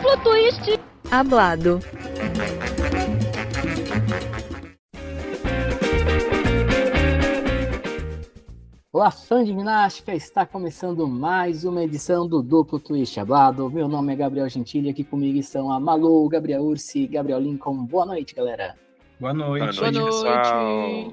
Duplo twist hablado. Olá, fã de ginástica! Está começando mais uma edição do Duplo Twist Hablado. Meu nome é Gabriel Gentili, aqui comigo estão a Malu, Gabriel Ursi, Gabriel Lincoln. Boa noite, galera! Boa noite, Boa noite, pessoal!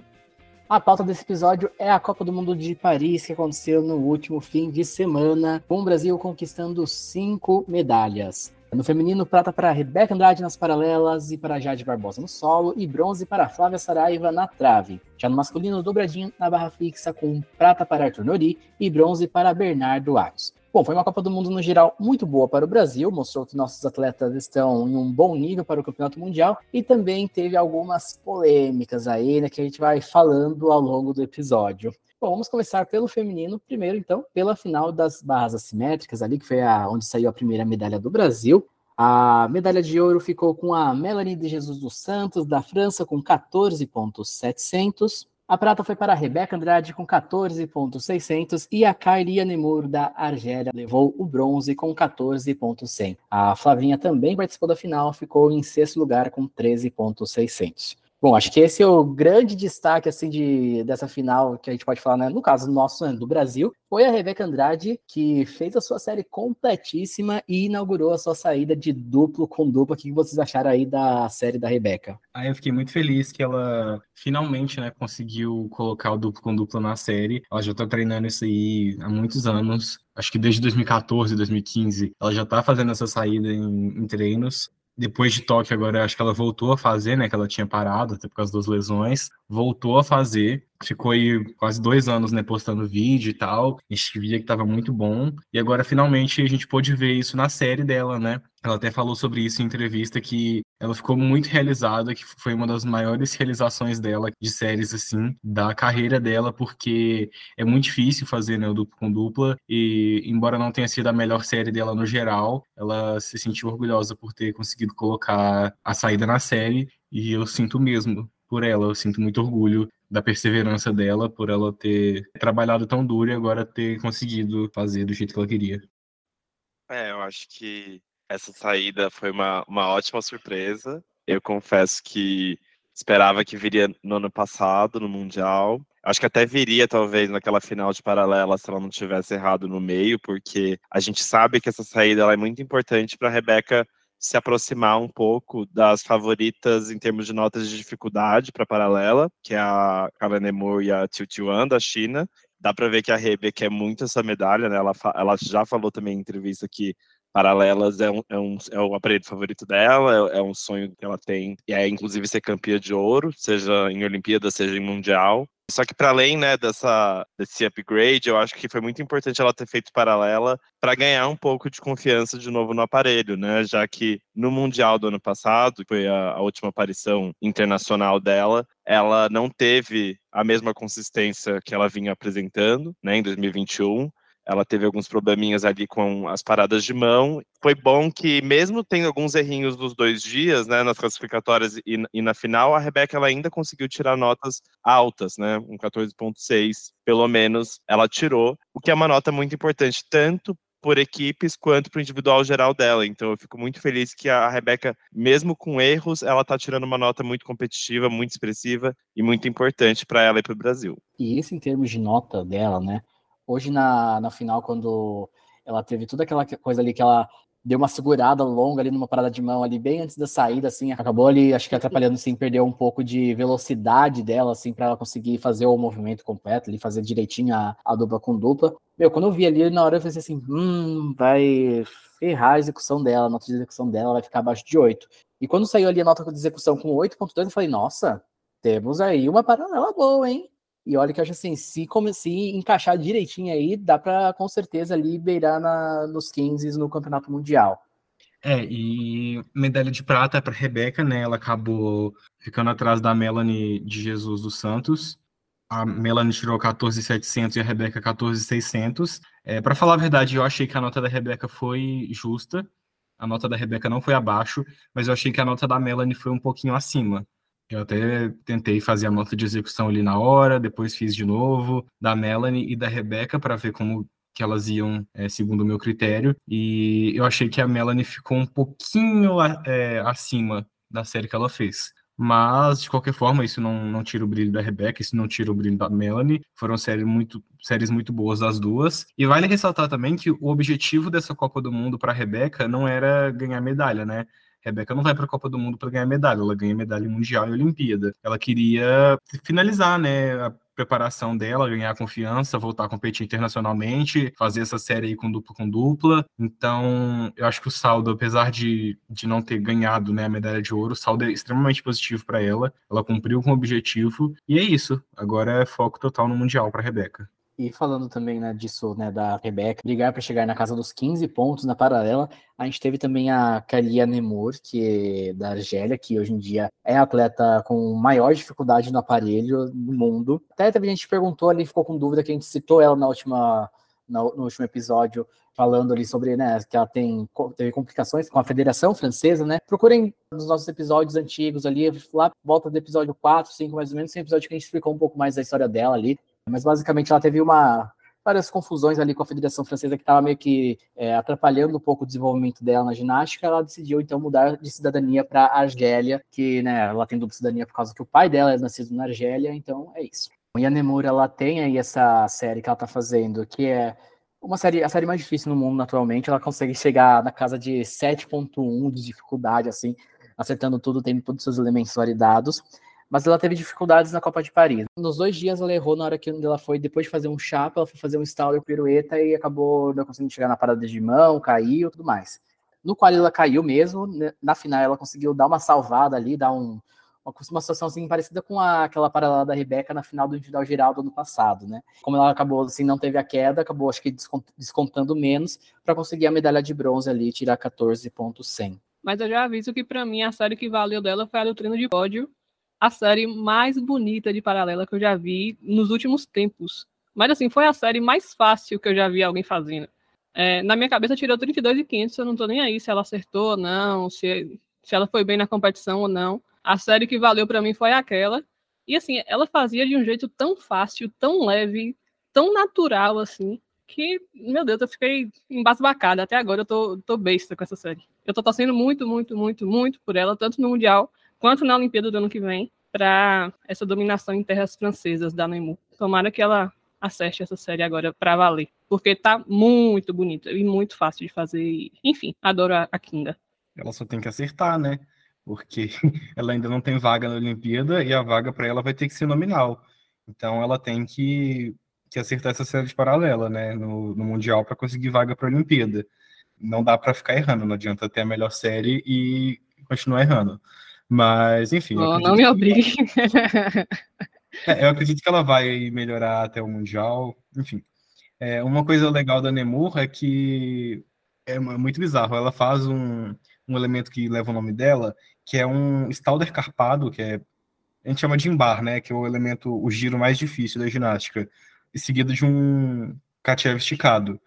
A pauta desse episódio é a Copa do Mundo de Paris, que aconteceu no último fim de semana, com o Brasil conquistando cinco medalhas. No feminino, prata para Rebeca Andrade nas paralelas e para Jade Barbosa no solo, e bronze para Flávia Saraiva na trave. Já no masculino, dobradinho na barra fixa com prata para Arthur Nori e bronze para Bernardo Aros. Bom, foi uma Copa do Mundo no geral muito boa para o Brasil, mostrou que nossos atletas estão em um bom nível para o Campeonato Mundial e também teve algumas polêmicas aí, né, que a gente vai falando ao longo do episódio. Bom, vamos começar pelo feminino, primeiro então, pela final das barras assimétricas ali, que foi a, onde saiu a primeira medalha do Brasil. A medalha de ouro ficou com a Melanie de Jesus dos Santos, da França, com 14,700. A prata foi para a Rebeca Andrade com 14,600 e a Kylie Nemur da Argélia levou o bronze com 14,100. A Flavinha também participou da final, ficou em sexto lugar com 13,600. Bom, acho que esse é o grande destaque assim de dessa final que a gente pode falar, né? No caso nosso, né, do Brasil, foi a Rebeca Andrade que fez a sua série completíssima e inaugurou a sua saída de duplo com dupla. O que vocês acharam aí da série da Rebeca? Aí eu fiquei muito feliz que ela finalmente, né, conseguiu colocar o duplo com dupla na série. Ela já tá treinando isso aí há muitos anos. Acho que desde 2014, 2015, ela já tá fazendo essa saída em, em treinos depois de Tóquio, agora acho que ela voltou a fazer, né? Que ela tinha parado até por causa das lesões. Voltou a fazer. Ficou aí quase dois anos, né? Postando vídeo e tal. A gente via que tava muito bom. E agora, finalmente, a gente pôde ver isso na série dela, né? Ela até falou sobre isso em entrevista que ela ficou muito realizada, que foi uma das maiores realizações dela de séries assim da carreira dela, porque é muito difícil fazer né, o duplo com dupla e embora não tenha sido a melhor série dela no geral, ela se sentiu orgulhosa por ter conseguido colocar a saída na série e eu sinto mesmo por ela, eu sinto muito orgulho da perseverança dela por ela ter trabalhado tão duro e agora ter conseguido fazer do jeito que ela queria. É, eu acho que essa saída foi uma, uma ótima surpresa. Eu confesso que esperava que viria no ano passado, no Mundial. Acho que até viria, talvez, naquela final de paralela, se ela não tivesse errado no meio, porque a gente sabe que essa saída é muito importante para a Rebeca se aproximar um pouco das favoritas em termos de notas de dificuldade para paralela, que é a Carla Nemur e a Tiu Tiuan da China. Dá para ver que a Rebe quer muito essa medalha, né? Ela, ela já falou também em entrevista que Paralelas é, um, é, um, é o aparelho favorito dela, é, é, um sonho que ela tem, e é inclusive ser campeã de ouro, seja em Olimpíada, seja em Mundial. Só que para além né, dessa, desse upgrade, eu acho que foi muito importante ela ter feito paralela para ganhar um pouco de confiança de novo no aparelho, né? Já que no Mundial do ano passado, que foi a, a última aparição internacional dela, ela não teve a mesma consistência que ela vinha apresentando né, em 2021 ela teve alguns probleminhas ali com as paradas de mão. Foi bom que, mesmo tendo alguns errinhos nos dois dias, né, nas classificatórias e, e na final, a Rebeca ela ainda conseguiu tirar notas altas, né, um 14.6, pelo menos ela tirou, o que é uma nota muito importante, tanto por equipes quanto para o individual geral dela. Então eu fico muito feliz que a Rebeca, mesmo com erros, ela está tirando uma nota muito competitiva, muito expressiva e muito importante para ela e para o Brasil. E isso em termos de nota dela, né? Hoje na, na final, quando ela teve toda aquela coisa ali que ela deu uma segurada longa ali numa parada de mão ali bem antes da saída, assim, acabou ali, acho que atrapalhando, assim, perdeu um pouco de velocidade dela, assim, para ela conseguir fazer o movimento completo, ali, fazer direitinho a, a dupla com dupla. Meu, quando eu vi ali, na hora eu pensei assim, hum, vai ferrar a execução dela, a nota de execução dela vai ficar abaixo de 8. E quando saiu ali a nota de execução com 8.2, eu falei, nossa, temos aí uma paralela boa, hein? E olha que acho assim, se, come, se encaixar direitinho aí, dá para com certeza ali beirar na, nos 15 no Campeonato Mundial. É, e medalha de prata para Rebeca, né? Ela acabou ficando atrás da Melanie de Jesus dos Santos. A Melanie tirou 14,700 e a Rebeca 14,600. É, para falar a verdade, eu achei que a nota da Rebeca foi justa. A nota da Rebeca não foi abaixo, mas eu achei que a nota da Melanie foi um pouquinho acima. Eu até tentei fazer a nota de execução ali na hora, depois fiz de novo, da Melanie e da Rebeca, para ver como que elas iam é, segundo o meu critério. E eu achei que a Melanie ficou um pouquinho é, acima da série que ela fez. Mas, de qualquer forma, isso não, não tira o brilho da Rebecca, isso não tira o brilho da Melanie. Foram séries muito, séries muito boas das duas. E vale ressaltar também que o objetivo dessa Copa do Mundo para a Rebecca não era ganhar medalha, né? Rebeca não vai para a Copa do Mundo para ganhar medalha, ela ganha medalha mundial e Olimpíada. Ela queria finalizar, né, a preparação dela, ganhar confiança, voltar a competir internacionalmente, fazer essa série aí com dupla com dupla. Então, eu acho que o saldo, apesar de, de não ter ganhado né, a medalha de ouro, o saldo é extremamente positivo para ela. Ela cumpriu com o objetivo e é isso. Agora é foco total no Mundial para Rebeca. E falando também né, disso, né, da Rebeca, brigar para chegar na casa dos 15 pontos na paralela, a gente teve também a Kalia Nemur, que é da Argélia, que hoje em dia é a atleta com maior dificuldade no aparelho do mundo. Até teve gente que perguntou ali, ficou com dúvida, que a gente citou ela na última, no, no último episódio, falando ali sobre né, que ela tem, teve complicações com a Federação Francesa, né? Procurem nos nossos episódios antigos ali, lá volta do episódio 4, 5 mais ou menos, tem um episódio que a gente explicou um pouco mais da história dela ali. Mas basicamente ela teve uma várias confusões ali com a Federação Francesa que estava meio que é, atrapalhando um pouco o desenvolvimento dela na ginástica. Ela decidiu então mudar de cidadania para Argélia, que né, ela tem dupla cidadania por causa que o pai dela é nascido na Argélia, então é isso. E a Nemura ela tem aí essa série que ela está fazendo, que é uma série, a série mais difícil no mundo atualmente. Ela consegue chegar na casa de 7.1 de dificuldade, assim, acertando tudo, tendo todos os seus elementos validados mas ela teve dificuldades na Copa de Paris. Nos dois dias ela errou na hora que ela foi, depois de fazer um chapa, ela foi fazer um stall e pirueta e acabou não conseguindo chegar na parada de mão, caiu tudo mais. No qual ela caiu mesmo, né, na final ela conseguiu dar uma salvada ali, dar um, uma situação assim parecida com a, aquela parada da Rebeca na final do individual geral do ano passado, né? Como ela acabou assim, não teve a queda, acabou acho que descontando menos para conseguir a medalha de bronze ali, tirar 14.100. Mas eu já aviso que para mim a série que valeu dela foi a do treino de pódio, a série mais bonita de paralela que eu já vi nos últimos tempos. Mas assim, foi a série mais fácil que eu já vi alguém fazendo. É, na minha cabeça tirou 32 e 500, eu não tô nem aí se ela acertou ou não, se, se ela foi bem na competição ou não. A série que valeu para mim foi aquela. E assim, ela fazia de um jeito tão fácil, tão leve, tão natural assim, que, meu Deus, eu fiquei embasbacada. Até agora eu tô, tô besta com essa série. Eu tô torcendo muito, muito, muito, muito por ela, tanto no Mundial quanto na Olimpíada do ano que vem, para essa dominação em terras francesas da Nemu. Tomara que ela acerte essa série agora para valer, porque tá muito bonita e muito fácil de fazer. Enfim, adoro a Kinda. Ela só tem que acertar, né? Porque ela ainda não tem vaga na Olimpíada e a vaga para ela vai ter que ser nominal. Então ela tem que, que acertar essa série de paralela, né, no, no Mundial para conseguir vaga para a Olimpíada. Não dá para ficar errando, não adianta ter a melhor série e continuar errando. Mas, enfim. Oh, não me obrigue. é, eu acredito que ela vai melhorar até o Mundial. Enfim. É, uma coisa legal da Nemur é que é muito bizarro. Ela faz um, um elemento que leva o nome dela, que é um Stalder carpado, que é. A gente chama de imbar, né? Que é o elemento, o giro mais difícil da ginástica. E seguido de um Katchev esticado.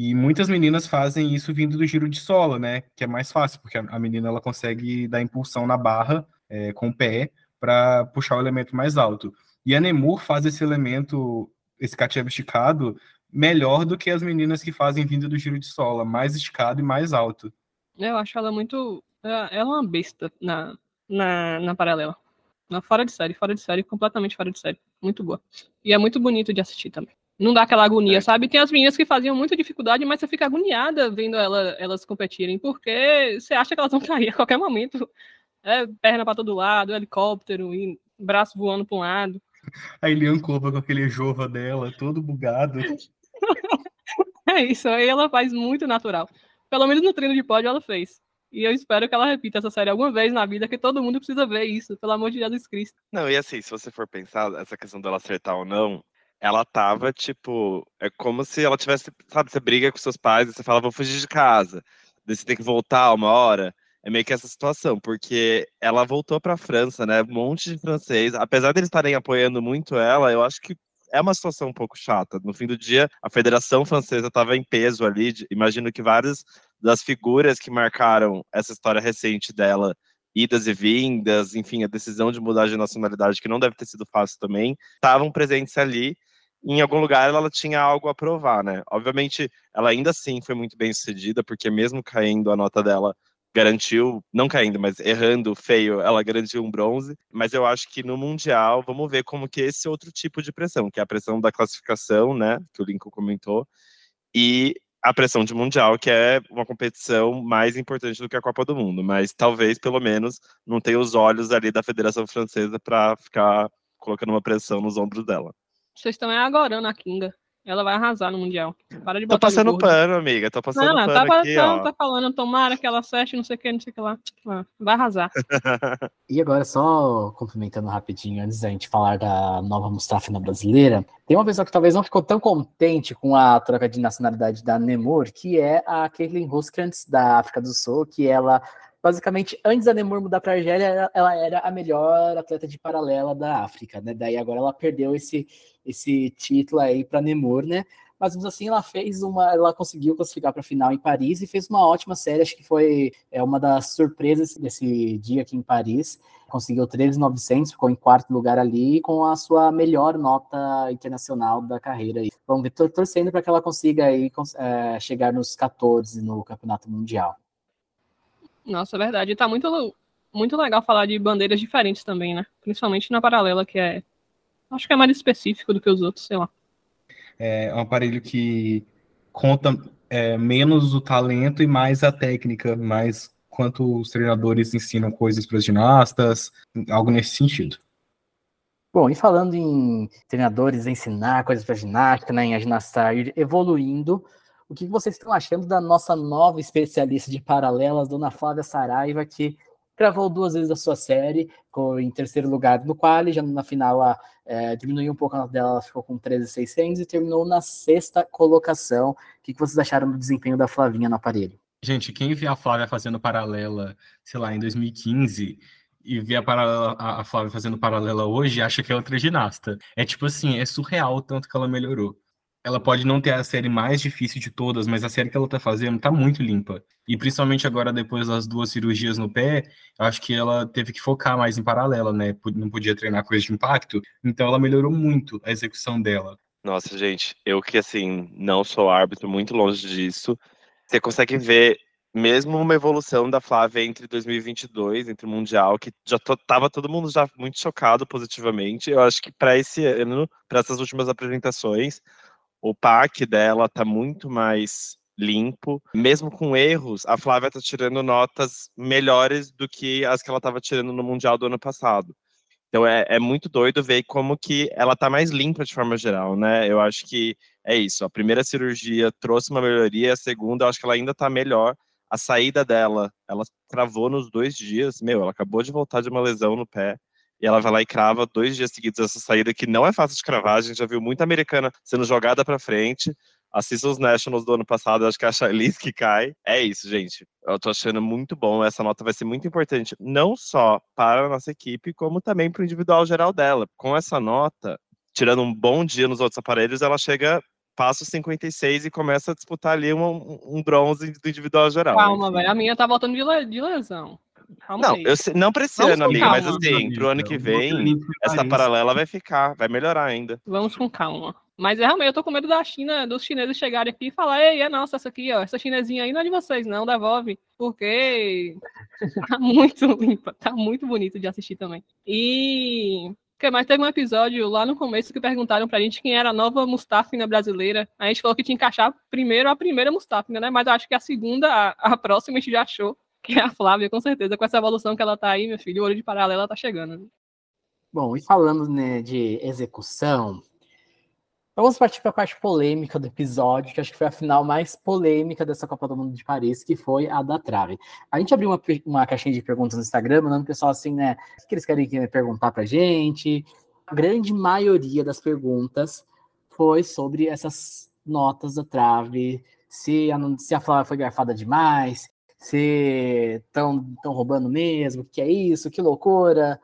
E muitas meninas fazem isso vindo do giro de solo, né? Que é mais fácil, porque a menina ela consegue dar impulsão na barra é, com o pé para puxar o elemento mais alto. E a Nemur faz esse elemento, esse cativo esticado, melhor do que as meninas que fazem vindo do giro de sola, mais esticado e mais alto. Eu acho ela muito. Ela é uma besta na, na, na paralela. Fora de série, fora de série, completamente fora de série. Muito boa. E é muito bonito de assistir também não dá aquela agonia, é. sabe? Tem as meninas que faziam muita dificuldade, mas você fica agoniada vendo ela, elas competirem, porque você acha que elas vão cair a qualquer momento. É, perna para todo lado, helicóptero, e braço voando para um lado. A Elian Curva com aquele jova dela, todo bugado. é isso, aí ela faz muito natural. Pelo menos no treino de pódio ela fez. E eu espero que ela repita essa série alguma vez na vida, que todo mundo precisa ver isso, pelo amor de Jesus Cristo. Não, e assim, se você for pensar, essa questão dela acertar ou não, ela tava, tipo, é como se ela tivesse, sabe, você briga com seus pais e você fala, vou fugir de casa. Daí você tem que voltar uma hora. É meio que essa situação, porque ela voltou para a França, né? Um monte de francês. Apesar deles estarem apoiando muito ela, eu acho que é uma situação um pouco chata. No fim do dia, a Federação Francesa estava em peso ali. Imagino que várias das figuras que marcaram essa história recente dela, idas e vindas, enfim, a decisão de mudar de nacionalidade, que não deve ter sido fácil também, estavam presentes ali em algum lugar ela tinha algo a provar, né? Obviamente, ela ainda assim foi muito bem sucedida, porque mesmo caindo a nota dela garantiu, não caindo, mas errando feio, ela garantiu um bronze. Mas eu acho que no Mundial, vamos ver como que esse outro tipo de pressão, que é a pressão da classificação, né? Que o Lincoln comentou, e a pressão de Mundial, que é uma competição mais importante do que a Copa do Mundo. Mas talvez, pelo menos, não tenha os olhos ali da Federação Francesa para ficar colocando uma pressão nos ombros dela. Vocês estão agora na Kinga. Ela vai arrasar no Mundial. Para de Tô botar passando pano, amiga. Tô passando não, pano tá, aqui, tá, ó. tá falando, tomara que ela acerte, não sei o que, não sei o que lá. Ah, Vai arrasar. E agora, só complementando rapidinho, antes da gente falar da nova Mustafina brasileira, tem uma pessoa que talvez não ficou tão contente com a troca de nacionalidade da Nemor, que é a Caitlin Roskrantz, da África do Sul, que ela, basicamente, antes da Nemor mudar para a Argélia, ela- era a melhor atleta de paralela da África, né? Daí agora ela perdeu esse, esse título aí para Nemor, né? Mas assim, ela fez uma. Ela conseguiu classificar para a final em Paris e fez uma ótima série. Acho que foi é, uma das surpresas desse dia aqui em Paris. Conseguiu 13,900, ficou em quarto lugar ali com a sua melhor nota internacional da carreira. Vamos ver, torcendo para que ela consiga aí, é, chegar nos 14 no Campeonato Mundial. Nossa, é verdade. E tá muito, muito legal falar de bandeiras diferentes também, né? Principalmente na paralela, que é. Acho que é mais específico do que os outros, sei lá. É um aparelho que conta é, menos o talento e mais a técnica, mais quanto os treinadores ensinam coisas para os ginastas, algo nesse sentido. Bom, e falando em treinadores ensinar coisas para ginástica, né, em a ginasta ir evoluindo, o que vocês estão achando da nossa nova especialista de paralelas, Dona Flávia Saraiva, que gravou duas vezes a sua série, ficou em terceiro lugar no quali, já na final ela é, diminuiu um pouco a nota dela, ela ficou com 13,600 e terminou na sexta colocação. O que que vocês acharam do desempenho da Flavinha no aparelho? Gente, quem vê a Flávia fazendo paralela, sei lá, em 2015 e vê a, paralela, a Flávia fazendo paralela hoje, acha que é outra ginasta. É tipo assim, é surreal o tanto que ela melhorou. Ela pode não ter a série mais difícil de todas, mas a série que ela tá fazendo tá muito limpa. E principalmente agora, depois das duas cirurgias no pé, acho que ela teve que focar mais em paralela, né? Não podia treinar coisa de impacto. Então ela melhorou muito a execução dela. Nossa, gente, eu que assim, não sou árbitro, muito longe disso. Você consegue ver mesmo uma evolução da Flávia entre 2022, entre o Mundial, que já to, tava todo mundo já muito chocado positivamente. Eu acho que para esse ano, para essas últimas apresentações, o pack dela tá muito mais limpo. Mesmo com erros, a Flávia tá tirando notas melhores do que as que ela estava tirando no Mundial do ano passado. Então é, é, muito doido ver como que ela tá mais limpa de forma geral, né? Eu acho que é isso. A primeira cirurgia trouxe uma melhoria, a segunda, eu acho que ela ainda tá melhor. A saída dela, ela travou nos dois dias. Meu, ela acabou de voltar de uma lesão no pé. E ela vai lá e crava dois dias seguidos essa saída, que não é fácil de cravar. A gente já viu muita americana sendo jogada para frente. Assista os Nationals do ano passado, acho que é a Charlize que cai. É isso, gente. Eu tô achando muito bom. Essa nota vai ser muito importante, não só para a nossa equipe, como também para o individual geral dela. Com essa nota, tirando um bom dia nos outros aparelhos, ela chega, passa os 56 e começa a disputar ali um, um bronze do individual geral. Calma, velho. A minha tá voltando de lesão. Não, aí. eu sei, não Vamos ano, com amiga, calma, mas assim, amiga. pro ano que vem, essa paralela vai ficar, vai melhorar ainda. Vamos com calma. Mas é realmente, eu tô com medo da China, dos chineses chegarem aqui e falar, ei, é nossa, essa aqui, ó, essa chinesinha aí não é de vocês, não, devolve. Porque tá muito limpa, tá muito bonito de assistir também. E que mais teve um episódio lá no começo que perguntaram pra gente quem era a nova Mustafina brasileira. A gente falou que tinha que achar primeiro a primeira Mustafina, né? Mas eu acho que a segunda, a, a próxima, a gente já achou, que é a Flávia, com certeza. Com essa evolução que ela tá aí, meu filho, o olho de paralela tá chegando. Bom, e falando né, de execução, vamos partir para a parte polêmica do episódio, que acho que foi a final mais polêmica dessa Copa do Mundo de Paris, que foi a da trave. A gente abriu uma, uma caixinha de perguntas no Instagram, mandando o pessoal assim, né? O que eles querem perguntar para gente. A grande maioria das perguntas foi sobre essas notas da trave, se a, se a Flávia foi garfada demais, se estão roubando mesmo, o que é isso, que loucura.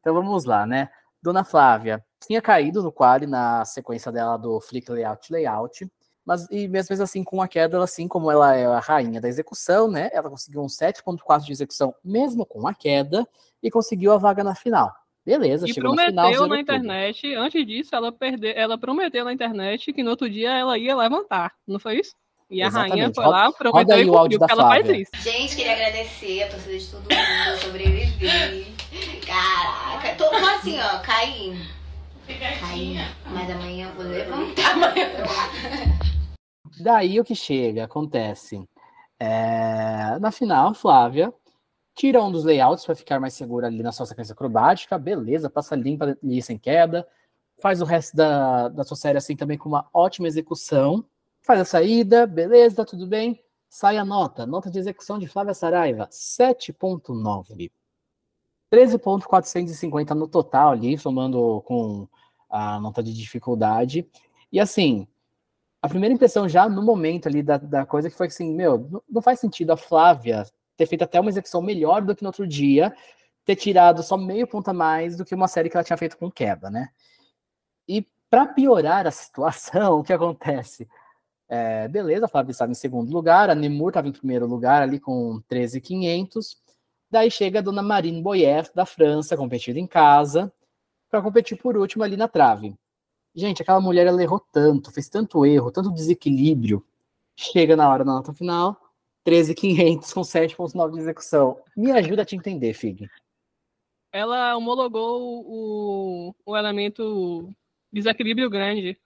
Então vamos lá, né? Dona Flávia tinha caído no quali na sequência dela do Flick Layout Layout, mas e mesmo assim com a queda, ela, assim como ela é a rainha da execução, né? Ela conseguiu um 7.4 de execução mesmo com a queda e conseguiu a vaga na final. Beleza, E chegou final, prometeu na tudo. internet, antes disso, ela perdeu, ela prometeu na internet que no outro dia ela ia levantar, não foi isso? E a rainha Exatamente. foi Roda- lá, prometeu e cumpriu, da porque ela faz Flávia. isso. Gente, queria agradecer a torcida de todo mundo, eu sobrevivi. Caraca, tô assim, ó, caí. Caí. Mas amanhã eu vou levantar. Amanhã. Daí o que chega, acontece. é, Na final, Flávia tira um dos layouts para ficar mais segura ali na sua sequência acrobática, beleza, passa limpa ali sem queda, faz o resto da, da sua série assim também com uma ótima execução, faz a saída, beleza, tá tudo bem, sai a nota, nota de execução de Flávia Saraiva, 7.9. 13.450 no total ali, somando com a nota de dificuldade. E assim, a primeira impressão já no momento ali da, da coisa que foi assim, meu, não- faz sentido a Flávia ter feito até uma execução melhor do que no outro dia, ter tirado só meio ponto a mais do que uma série que ela tinha feito com queda, né? E para piorar a situação, o que acontece? É, beleza, a Flávia estava em segundo lugar, a Nemur estava em primeiro lugar ali com 13,500. Daí chega a dona Marine Boyer, da França, competindo em casa, para competir por último ali na trave. Gente, aquela mulher ela errou tanto, fez tanto erro, tanto desequilíbrio. Chega na hora da nota final, 13,500 com 7,9 de execução. Me ajuda a te entender, Fig. Ela homologou o, o elemento desequilíbrio grande.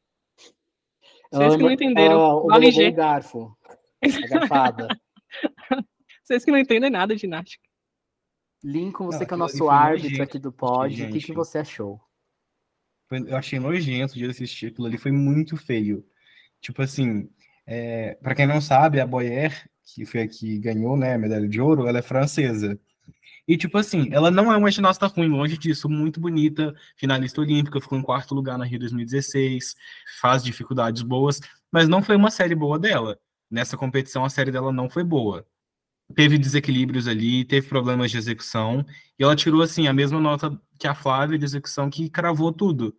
Vocês que não entenderam, vale G. o garfo. A garfada. Vocês que não entendem nada de ginástica. Lincoln, você Não, que é o nosso árbitro nojento, aqui do pod, o que, que você achou? Eu achei nojento de assistir aquilo ali, foi muito feio. Tipo assim, é, para quem não sabe, a Boyer, que foi a que ganhou, né, a medalha de ouro, ela é francesa. E, tipo assim, ela não é uma ginasta ruim, longe disso, muito bonita, finalista olímpica, ficou em quarto lugar na Rio 2016, faz dificuldades boas, mas não foi uma série boa dela. Nessa competição, a série dela não foi boa. Teve desequilíbrios ali, teve problemas de execução, e ela tirou, assim, a mesma nota que a Flávia de execução, que cravou tudo.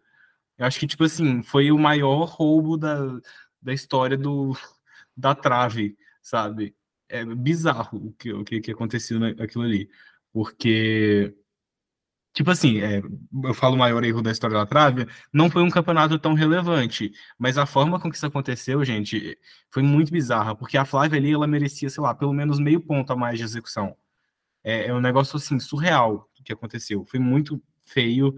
Eu acho que, tipo assim, foi o maior roubo da, da história do, da trave, sabe? É bizarro o que, o que, que aconteceu naquilo ali. Porque, tipo assim, é, eu falo o maior erro da história da trave, não foi um campeonato tão relevante, mas a forma com que isso aconteceu, gente, foi muito bizarra, porque a Flávia ali, ela merecia, sei lá, pelo menos meio ponto a mais de execução. É, é um negócio, assim, surreal que aconteceu. Foi muito feio.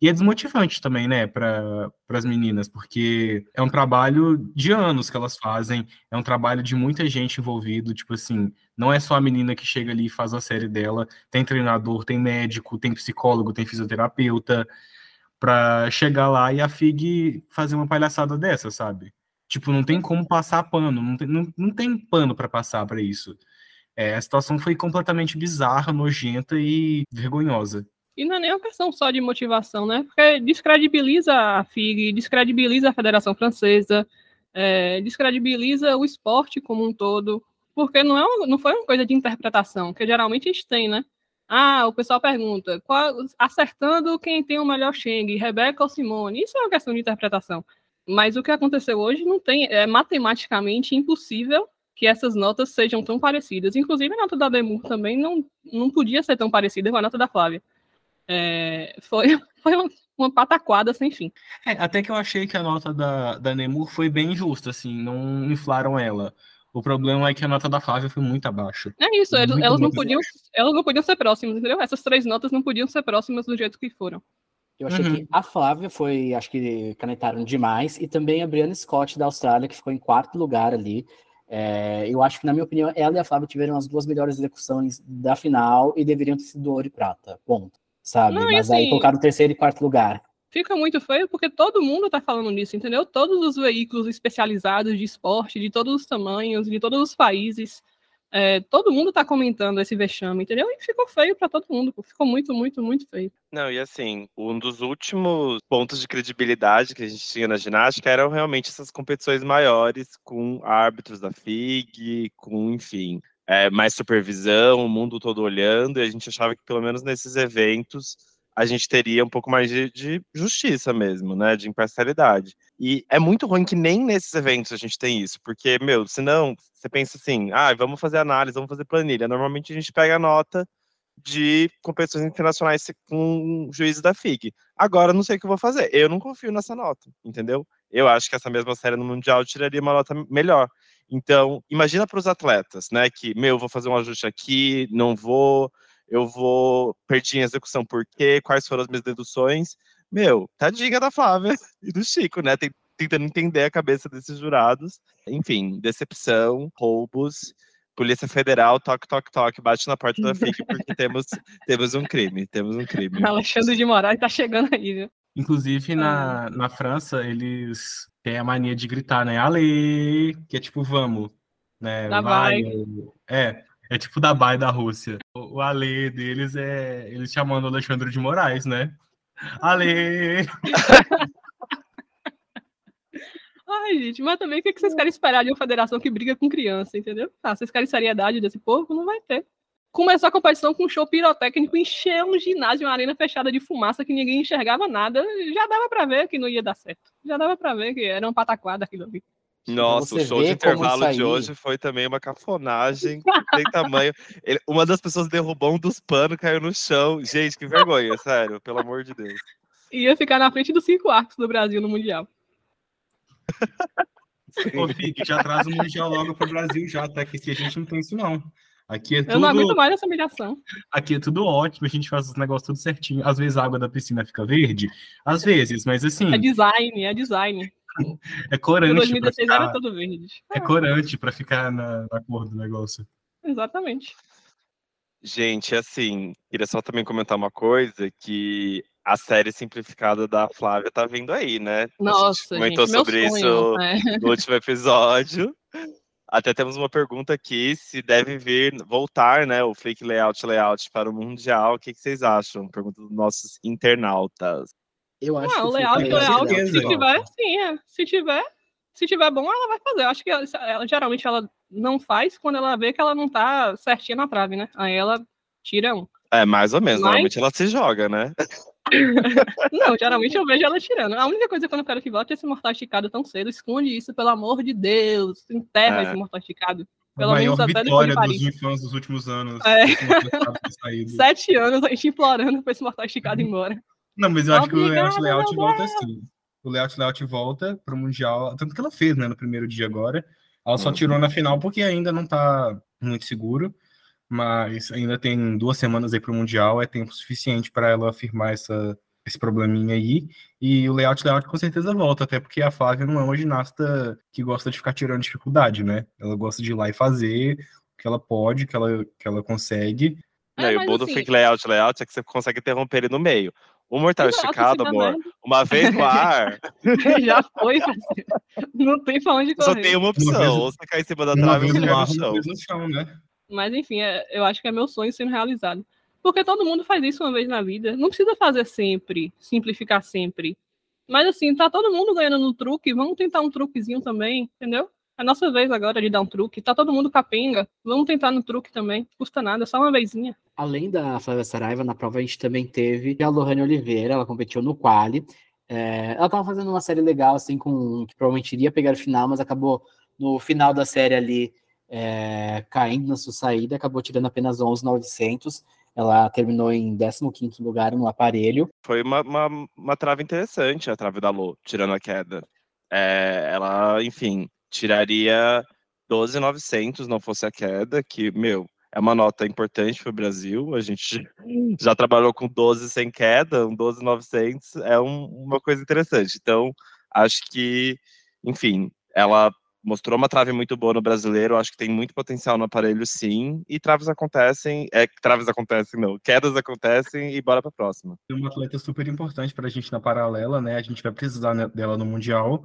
E é desmotivante também, né, para as meninas, porque é um trabalho de anos que elas fazem, é um trabalho de muita gente envolvido, tipo assim, não é só a menina que chega ali e faz a série dela, tem treinador, tem médico, tem psicólogo, tem fisioterapeuta, para chegar lá e a FIG fazer uma palhaçada dessa, sabe? Tipo, não tem como passar pano, não tem, não, não tem pano para passar para isso. É, a situação foi completamente bizarra, nojenta e vergonhosa. E não é nem uma questão só de motivação, né? Porque descredibiliza a FIG, descredibiliza a Federação Francesa, é, descredibiliza o esporte como um todo, porque não, é uma- não foi uma coisa de interpretação, que geralmente a gente tem, né? Ah, o pessoal pergunta, qual- acertando quem tem o melhor Cheng, Rebeca ou Simone? Isso é uma questão de interpretação. Mas o que aconteceu hoje não tem, é matematicamente impossível que essas notas sejam tão parecidas. Inclusive, a nota da Demur também não, não podia ser tão parecida com a nota da Flávia. É, foi foi uma, uma pataquada sem fim. É, até que eu achei que a nota da, da Nemur foi bem justa, assim, não inflaram ela. O problema é que a nota da Flávia foi muito abaixo. É isso, elas, Muito, elas não muito podiam, elas não podiam ser próximas, entendeu? Essas três notas não podiam ser próximas do jeito que foram. Eu achei Uhum. que a Flávia foi, acho que canetaram demais, e também a Brianna Scott da Austrália, que ficou em quarto lugar ali. É, eu acho que, na minha opinião, ela e a Flávia tiveram as duas melhores execuções da final e deveriam ter sido ouro e prata. Ponto. Sabe? Não, Mas aí assim- colocaram terceiro e quarto lugar. Fica muito feio porque todo mundo tá falando nisso, entendeu? Todos os veículos especializados de esporte, de todos os tamanhos, de todos os países, é, todo mundo tá comentando esse vexame, entendeu? E ficou feio pra todo mundo, ficou muito, muito, muito feio. Não, e assim, um dos últimos pontos de credibilidade que a gente tinha na ginástica eram realmente essas competições maiores, com árbitros da FIG, com, enfim, é, mais supervisão, o mundo todo olhando, e a gente achava que pelo menos nesses eventos a gente teria um pouco mais de, de justiça mesmo, né, de imparcialidade. E é muito ruim que nem nesses eventos a gente tem isso, porque, meu, senão você pensa assim, ah, vamos fazer análise, vamos fazer planilha. Normalmente a gente pega a nota de competições internacionais com juízes da FIG. Agora não sei o que eu vou fazer. Eu não confio nessa nota, entendeu? Eu acho que essa mesma série no Mundial tiraria uma nota melhor. Então, imagina para os atletas, né? Que, meu, vou fazer um ajuste aqui, não vou, eu vou, perdi em execução por quê, quais foram as minhas deduções. Meu, tadinha da Flávia e do Chico, né? Tentando entender a cabeça desses jurados. Enfim, decepção, roubos Polícia Federal, toque, toque, toque, bate na porta da FIC porque temos, temos um crime, temos um crime. Alexandre de Moraes tá chegando aí, viu? Inclusive, na, na França, eles têm a mania de gritar, né? Ale! Que é tipo, vamos. Né? Da vai. É, é tipo da Bai da Rússia. O, o Ale deles é eles chamando Alexandre de Moraes, né? Ale! Ai, gente, mas também o que vocês querem esperar de uma federação que briga com criança, entendeu? Ah, vocês querem seriedade desse povo? Não vai ter. Começou a competição com um show pirotécnico, encher um ginásio, uma arena fechada de fumaça que ninguém enxergava nada. Já dava para ver que não ia dar certo. Já dava para ver que era um pataquada aquilo ali. Nossa, o show de intervalo de hoje foi também uma cafonagem tem tamanho. Ele, uma das pessoas derrubou um dos panos, caiu no chão. Gente, que vergonha, sério, pelo amor de Deus. Ia ficar na frente dos cinco arcos do Brasil no Mundial. Ô, Fig, já traz o Mundial logo pro Brasil já, até que aqui a gente não tem isso não. Aqui é tudo... Eu não aguento mais essa humilhação. Aqui é tudo ótimo, a gente faz os negócios tudo certinho. Às vezes a água da piscina fica verde, às vezes, mas assim... É design, é design. É corante. Em 2016 ficar... era todo verde. É corante para ficar na, na cor do negócio. Exatamente. Gente, assim, queria só também comentar uma coisa, que a série simplificada da Flávia tá vindo aí, né? Nossa, a gente comentou gente, sobre sonho, isso é. no último episódio. Até temos uma pergunta aqui, se deve vir, voltar, né, o fake layout layout para o Mundial. O que, que vocês acham? Pergunta dos nossos internautas. Eu acho ah, que o layout, layout, se tiver, sim, é. Se tiver, se tiver bom, ela vai fazer. Eu acho que ela, ela, geralmente ela não faz quando ela vê que ela não tá certinha na trave, né? Aí ela tira um. É, mais ou menos. Mas... Normalmente ela se joga, né? não, geralmente eu vejo ela tirando. A única coisa que eu não quero que volte é esse mortal esticado tão cedo. Esconde isso, pelo amor de Deus. Enterra é. esse mortal esticado. Pelo a maior menos até vitória dos fãs dos últimos anos. É. Sete anos a gente implorando pra esse mortal esticado embora. Não, mas eu acho que o layout layout volta assim. O layout layout volta pro Mundial. Tanto que ela fez, né, no primeiro dia agora. Ela só uhum. tirou na final porque ainda não tá muito seguro mas ainda tem duas semanas aí para o Mundial, é tempo suficiente para ela afirmar essa, esse probleminha aí. E o layout layout com certeza volta, até porque a Flávia não é uma ginasta que gosta de ficar tirando dificuldade, né? Ela gosta de ir lá e fazer o que ela pode, que ela, que ela consegue. É, e o bom do assim... fake layout layout é que você consegue interromper ele no meio. O mortal Exato, esticado, amor, uma vez no ar. Já foi, parceiro. Não tem pra onde correr. Só tem uma opção, vez, ou você cai em cima da trave ou você cai no chão. No chão né? Mas enfim, é, eu acho que é meu sonho sendo realizado. Porque todo mundo faz isso uma vez na vida. Não precisa fazer sempre, simplificar sempre. Mas assim, tá todo mundo ganhando no truque, vamos tentar um truquezinho também, entendeu? É nossa vez agora de dar um truque. Tá todo mundo capenga, vamos tentar no truque também. Custa nada, só uma vezinha. Além da Flávia Saraiva, na prova a gente também teve a Lohane Oliveira, ela competiu no quali. É, ela tava fazendo uma série legal, assim, com que provavelmente iria pegar o final, mas acabou no final da série ali é, caindo na sua saída, acabou tirando apenas 11,900. Ela terminou em 15º lugar no aparelho. Foi uma, uma, uma, interessante, a trave da Lô, tirando a queda. É, ela, enfim, tiraria 12,900 não fosse a queda, que, meu, é uma nota importante para o Brasil. A gente já trabalhou com 12 sem queda, um 12,900 é um, uma coisa interessante. Então, acho que, enfim, ela mostrou uma trave muito boa no brasileiro, acho que tem muito potencial no aparelho, sim. E traves acontecem, é, traves acontecem, não, quedas acontecem e bora para a próxima. É uma atleta super importante para a gente na paralela, né? A gente vai precisar né, dela no Mundial.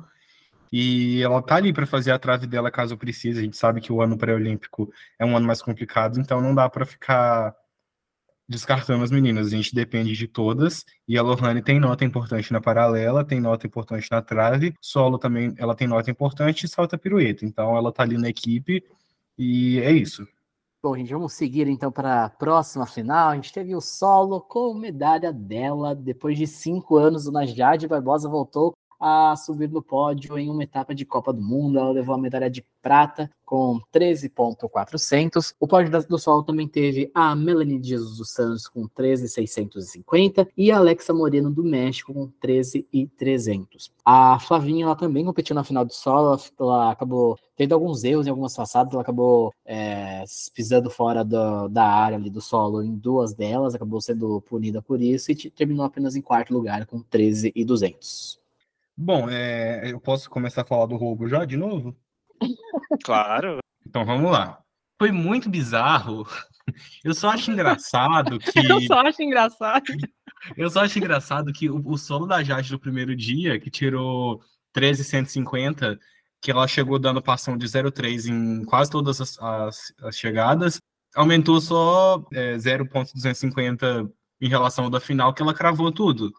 E ela tá ali para fazer a trave dela caso precise. A gente sabe que o ano pré-olímpico é um ano mais complicado, então não dá para ficar descartando as meninas, a gente depende de todas, e a Lohane tem nota importante na paralela, tem nota importante na trave, solo também ela tem nota importante e salta pirueta, então ela tá ali na equipe, e é isso. Bom, gente, vamos seguir então para a próxima final. A gente teve o solo com medalha dela. Depois de cinco anos, o Najade Barbosa voltou a subir no pódio em uma etapa de Copa do Mundo. Ela levou a medalha de prata com 13.400. O pódio do solo também teve a Melanie Jesus dos Santos com 13.650 e a Alexa Moreno do México com 13.300. A Flavinha ela também competiu na final do solo, ela acabou tendo alguns erros em algumas passadas, ela acabou é, pisando fora do, da área ali do solo em duas delas, acabou sendo punida por isso e terminou apenas em quarto lugar com 13.200. Bom, é, eu posso começar a falar do roubo já de novo? Claro. Então vamos lá. Foi muito bizarro. Eu só acho engraçado que. Eu só acho engraçado. Eu só acho engraçado que o, o solo da Jade do primeiro dia, que tirou 13,150, que ela chegou dando passão de 0,3 em quase todas as, as, as chegadas, aumentou só é, 0,250 em relação ao da final, que ela cravou tudo.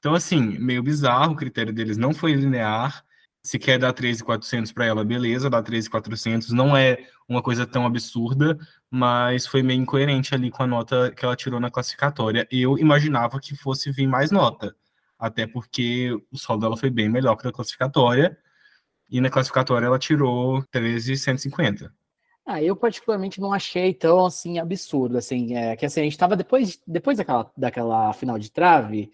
Então, assim, meio bizarro, o critério deles não foi linear. Se quer dar 13,400 para ela, beleza, dá 13,400. Não é uma coisa tão absurda, mas foi meio incoerente ali com a nota que ela tirou na classificatória. Eu imaginava que fosse vir mais nota, até porque o saldo dela foi bem melhor que na classificatória. E na classificatória ela tirou 13,150. Ah, eu particularmente não achei tão assim absurdo, assim, é, que assim, a gente tava depois, depois daquela, daquela final de trave,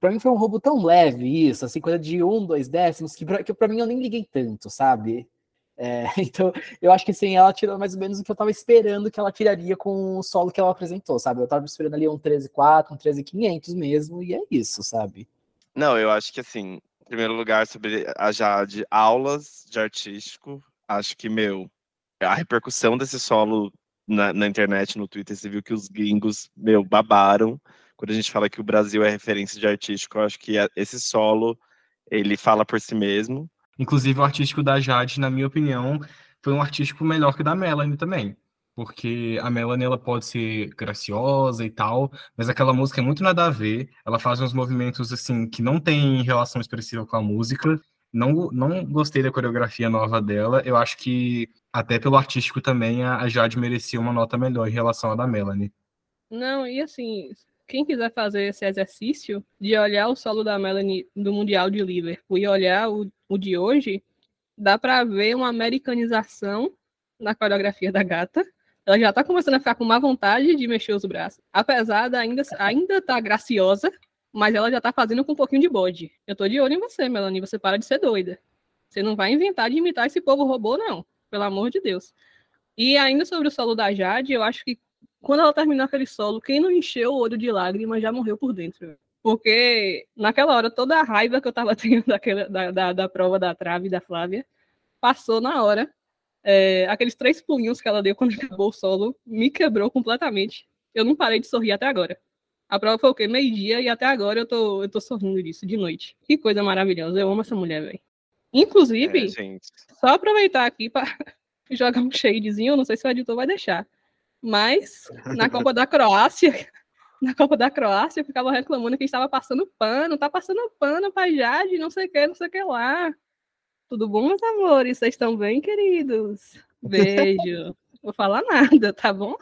Pra mim foi um roubo tão leve isso, assim, coisa de um, dois décimos, que pra, que pra mim eu nem liguei tanto, sabe? É, então, eu acho que sim, ela tirou mais ou menos o que eu tava esperando que ela tiraria com o solo que ela apresentou, sabe? Eu tava esperando ali um 13.4, um 13.500 mesmo, e é isso, sabe? Não, eu acho que assim, em primeiro lugar, sobre a Jade, aulas de artístico, acho que, meu, a repercussão desse solo na, na internet, no Twitter, você viu que os gringos, meu, babaram quando a gente fala que o Brasil é referência de artístico, eu acho que esse solo ele fala por si mesmo. Inclusive o artístico da Jade, na minha opinião, foi um artístico melhor que o da Melanie também. Porque a Melanie ela pode ser graciosa e tal, mas aquela música é muito nada a ver. Ela faz uns movimentos assim que não tem relação expressiva com a música. Não, não gostei da coreografia nova dela. Eu acho que até pelo artístico também a Jade merecia uma nota melhor em relação à da Melanie. Não, e assim, quem quiser fazer esse exercício de olhar o solo da Melanie do Mundial de Liverpool e olhar o, o de hoje, dá para ver uma americanização na coreografia da gata. Ela já tá começando a ficar com má vontade de mexer os braços. Apesar de ainda ainda tá graciosa, mas ela já tá fazendo com um pouquinho de bode. Eu tô de olho em você, Melanie, você para de ser doida. Você não vai inventar de imitar esse povo robô, não. Pelo amor de Deus. E ainda sobre o solo da Jade, eu acho que quando ela terminou aquele solo, quem não encheu o olho de lágrimas já morreu por dentro. Porque naquela hora, toda a raiva que eu tava tendo daquela, da, da, da prova da trave da Flávia passou na hora. É, aqueles três pulinhos que ela deu quando acabou o solo me quebrou completamente. Eu não parei de sorrir até agora. A prova foi o quê? Meio-dia e até agora eu tô, eu tô sorrindo disso, de noite. Que coisa maravilhosa. Eu amo essa mulher, velho. Inclusive, é, só aproveitar aqui para jogar um shadezinho, não sei se o editor vai deixar. Mas na Copa da Croácia, na Copa da Croácia, ficava reclamando que estava passando pano, tá passando pano pra Jade, não sei o que, não sei o que lá. Tudo bom, meus amores? Vocês estão bem, queridos? Beijo. Vou falar nada, tá bom?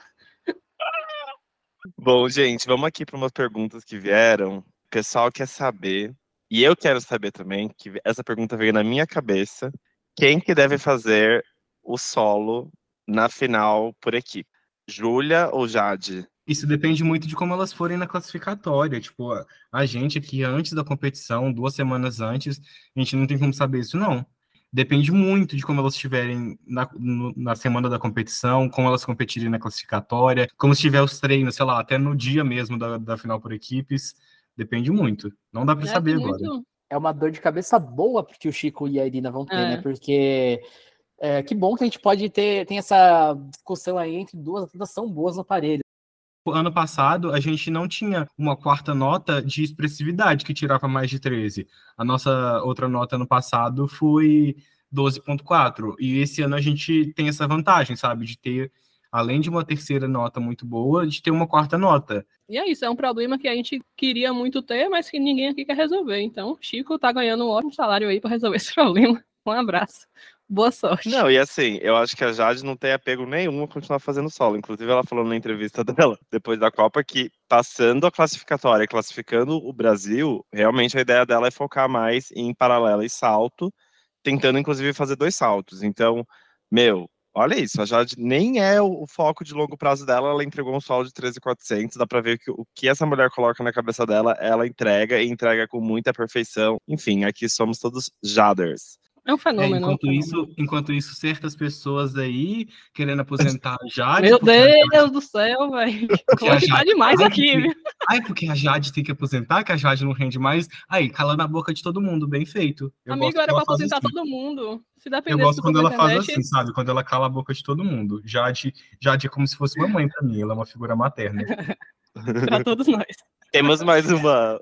Bom, gente, vamos aqui para umas perguntas que vieram. O pessoal quer saber, e eu quero saber também, que essa pergunta veio na minha cabeça. Quem que deve fazer o solo na final por equipe? Júlia ou Jade? Isso depende muito de como elas forem na classificatória. Tipo, a gente aqui antes da competição, duas semanas antes, a gente não tem como saber isso, não. Depende muito de como elas estiverem na, na semana da competição, como elas competirem na classificatória, como estiver os treinos, sei lá, até no dia mesmo da, da final por equipes. Depende muito. Não dá para é saber agora. É uma dor de cabeça boa porque o Chico e a Irina vão ter, é. né? Porque é, que bom que a gente pode ter tem essa discussão aí entre duas atletas são boas no aparelho. Ano passado, a gente não tinha uma quarta nota de expressividade que tirava mais de 13. A nossa outra nota no passado foi 12.4. E esse ano a gente tem essa vantagem, sabe? De ter, além de uma terceira nota muito boa, de ter uma quarta nota. E é isso, é um problema que a gente queria muito ter, mas que ninguém aqui quer resolver. Então, Chico tá ganhando um ótimo salário aí para resolver esse problema. Um abraço. Boa sorte. Não, e assim, eu acho que a Jade não tem apego nenhum a continuar fazendo solo. Inclusive, ela falou na entrevista dela, depois da Copa, que passando a classificatória, classificando o Brasil, realmente a ideia dela é focar mais em paralela e salto, tentando inclusive fazer dois saltos. Então, meu, olha isso, a Jade nem é o, foco de longo prazo dela, ela entregou um solo de 13,400, dá pra ver que o que essa mulher coloca na cabeça dela, ela entrega e entrega com muita perfeição. Enfim, aqui somos todos Jaders. É um fenômeno. É, enquanto, é um isso, fenômeno. enquanto isso, certas pessoas aí querendo aposentar a Jade. Meu porque a Deus do céu, velho. a Vou tá Jade- demais Ai, aqui, porque-? Ai, porque a Jade tem que aposentar, que a Jade não rende mais. Aí, cala na boca de todo mundo, bem feito. Eu Amigo, era pra faz aposentar assim. todo mundo. Se Eu dependesse gosto do quando ela faz internet, assim, sabe? Quando ela cala a boca de todo mundo. Jade, Jade é como se fosse uma mãe pra mim, ela é uma figura materna. pra todos nós. Temos mais uma,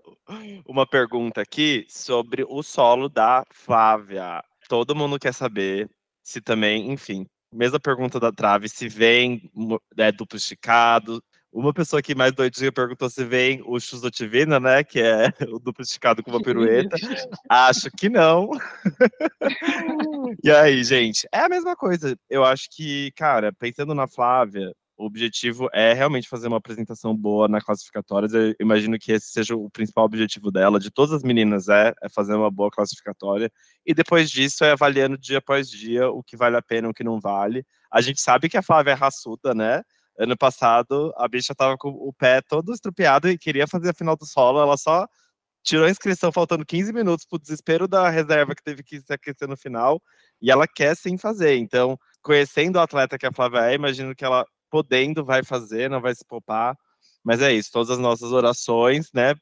uma pergunta aqui sobre o solo da Flávia. Todo mundo quer saber se também, enfim, mesma pergunta da Trave, se vem é, duplo esticado. Uma pessoa aqui mais doidinha perguntou se vem o Chuzotivina, né? Que é o duplo esticado com uma pirueta. Acho que não. e aí, gente, é a mesma coisa. Eu acho que, cara, pensando na Flávia, o objetivo é realmente fazer uma apresentação boa na classificatórias. Eu imagino que esse seja o principal objetivo dela, de todas as meninas, é, é fazer uma boa classificatória. E depois disso é avaliando dia após dia o que vale a pena e o que não vale. A gente sabe que a Flávia é raçuda, né? Ano passado, a bicha tava com o pé todo estrupiado e queria fazer a final do solo, ela só tirou a inscrição faltando 15 minutos pro desespero da reserva que teve que se aquecer no final, e ela quer sim fazer. Então, conhecendo o atleta que a Flávia é, imagino que ela podendo vai fazer, não vai se poupar. Mas é isso, todas as nossas orações, né?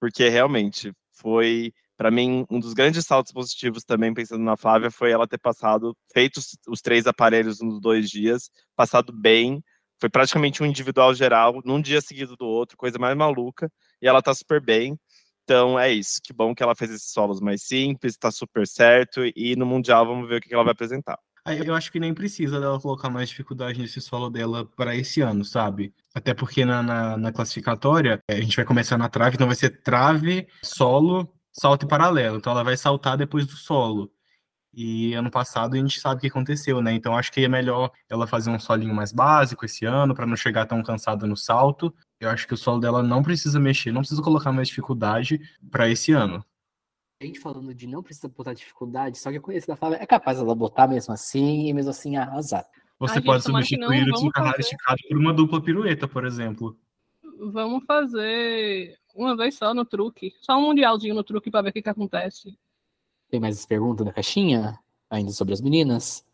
Porque realmente foi, para mim, um dos grandes saltos positivos também, pensando na Flávia, foi ela ter passado, feito os, três aparelhos nos dois dias, passado bem. Foi praticamente um individual geral, num dia seguido do outro, coisa mais maluca, e ela tá super bem. Então é isso, que bom que ela fez esses solos mais simples, tá super certo, e no Mundial vamos ver o que ela vai apresentar. Eu acho que nem precisa dela colocar mais dificuldade nesse solo dela para esse ano, sabe? Até porque na, na, na classificatória é, a gente vai começar na trave, então vai ser trave, solo, salto e paralelo. Então ela vai saltar depois do solo. E ano passado a gente sabe o que aconteceu, né? Então acho que é melhor ela fazer um solinho mais básico esse ano, para não chegar tão cansada no salto. Eu acho que o solo dela não precisa mexer, não precisa colocar mais dificuldade para esse ano. A gente falando de não precisa botar dificuldade, só que eu conheço da Flávia, é capaz dela botar mesmo assim e mesmo assim arrasar. Você gente, pode que não, substituir o fazer. esticado por uma dupla pirueta, por exemplo. Vamos fazer uma vez só no truque. Só um mundialzinho no truque pra ver o que, que acontece. Tem mais perguntas na caixinha? Ainda sobre as meninas?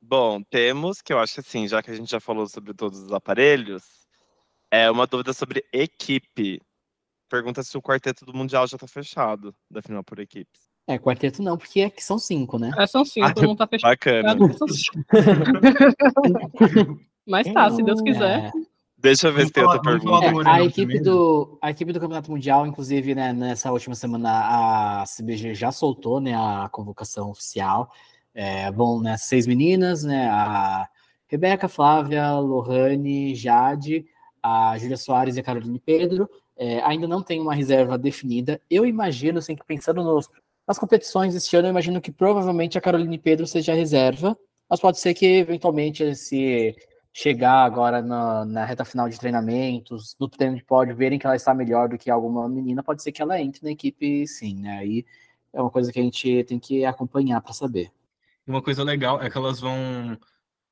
Bom, temos, que eu acho que assim, já que a gente já falou sobre todos os aparelhos, é uma dúvida sobre equipe. Pergunta se o quarteto do Mundial já tá fechado, da final por equipes. É, quarteto não, porque é que são cinco, né? É, são cinco, Ah, mundo tá fechado. Bacana. Mas tá, se Deus quiser. É. Deixa eu ver se tem outra pergunta. É, a, equipe do, a equipe do Campeonato Mundial, inclusive, né, nessa última semana, a CBG já soltou né, a convocação oficial. É, vão né, seis meninas, né? A Rebeca, Flávia, Lohane, Jade, a Júlia Soares e a Caroline Pedro. É, ainda não tem uma reserva definida. Eu imagino, assim, que pensando nos, nas competições este ano, eu imagino que provavelmente a Caroline Pedro seja a reserva. Mas pode ser que, eventualmente, se chegar agora na, na reta final de treinamentos, do treino de pódio, verem que ela está melhor do que alguma menina, pode ser que ela entre na equipe sim, né? Aí é uma coisa que a gente tem que acompanhar para saber. Uma coisa legal é que elas vão.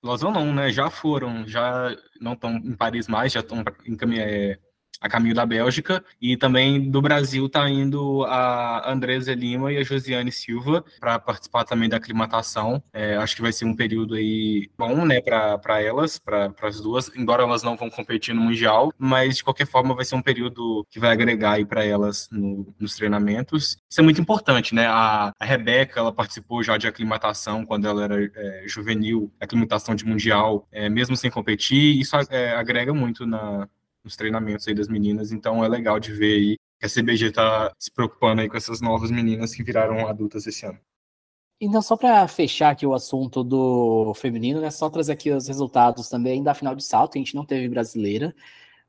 Elas vão não, né? Já foram, já não estão em Paris mais, já estão em é, a caminho da Bélgica. E também do Brasil tá indo a Andresa Lima e a Josiane Silva para participar também da aclimatação. É, acho que vai ser um período aí bom, né, para elas, para as duas, embora elas não vão competir no Mundial, mas de qualquer forma vai ser um período que vai agregar aí para elas no- nos treinamentos. Isso é muito importante, né? A, a Rebeca, ela participou já de aclimatação quando ela era é, juvenil, aclimatação de Mundial, é, mesmo sem competir, isso é, agrega muito na, nos treinamentos aí das meninas, então é legal de ver aí que a CBG está se preocupando aí com essas novas meninas que viraram adultas esse ano. Então, só para fechar aqui o assunto do feminino, né? Só trazer aqui os resultados também da final de salto. A gente não teve brasileira,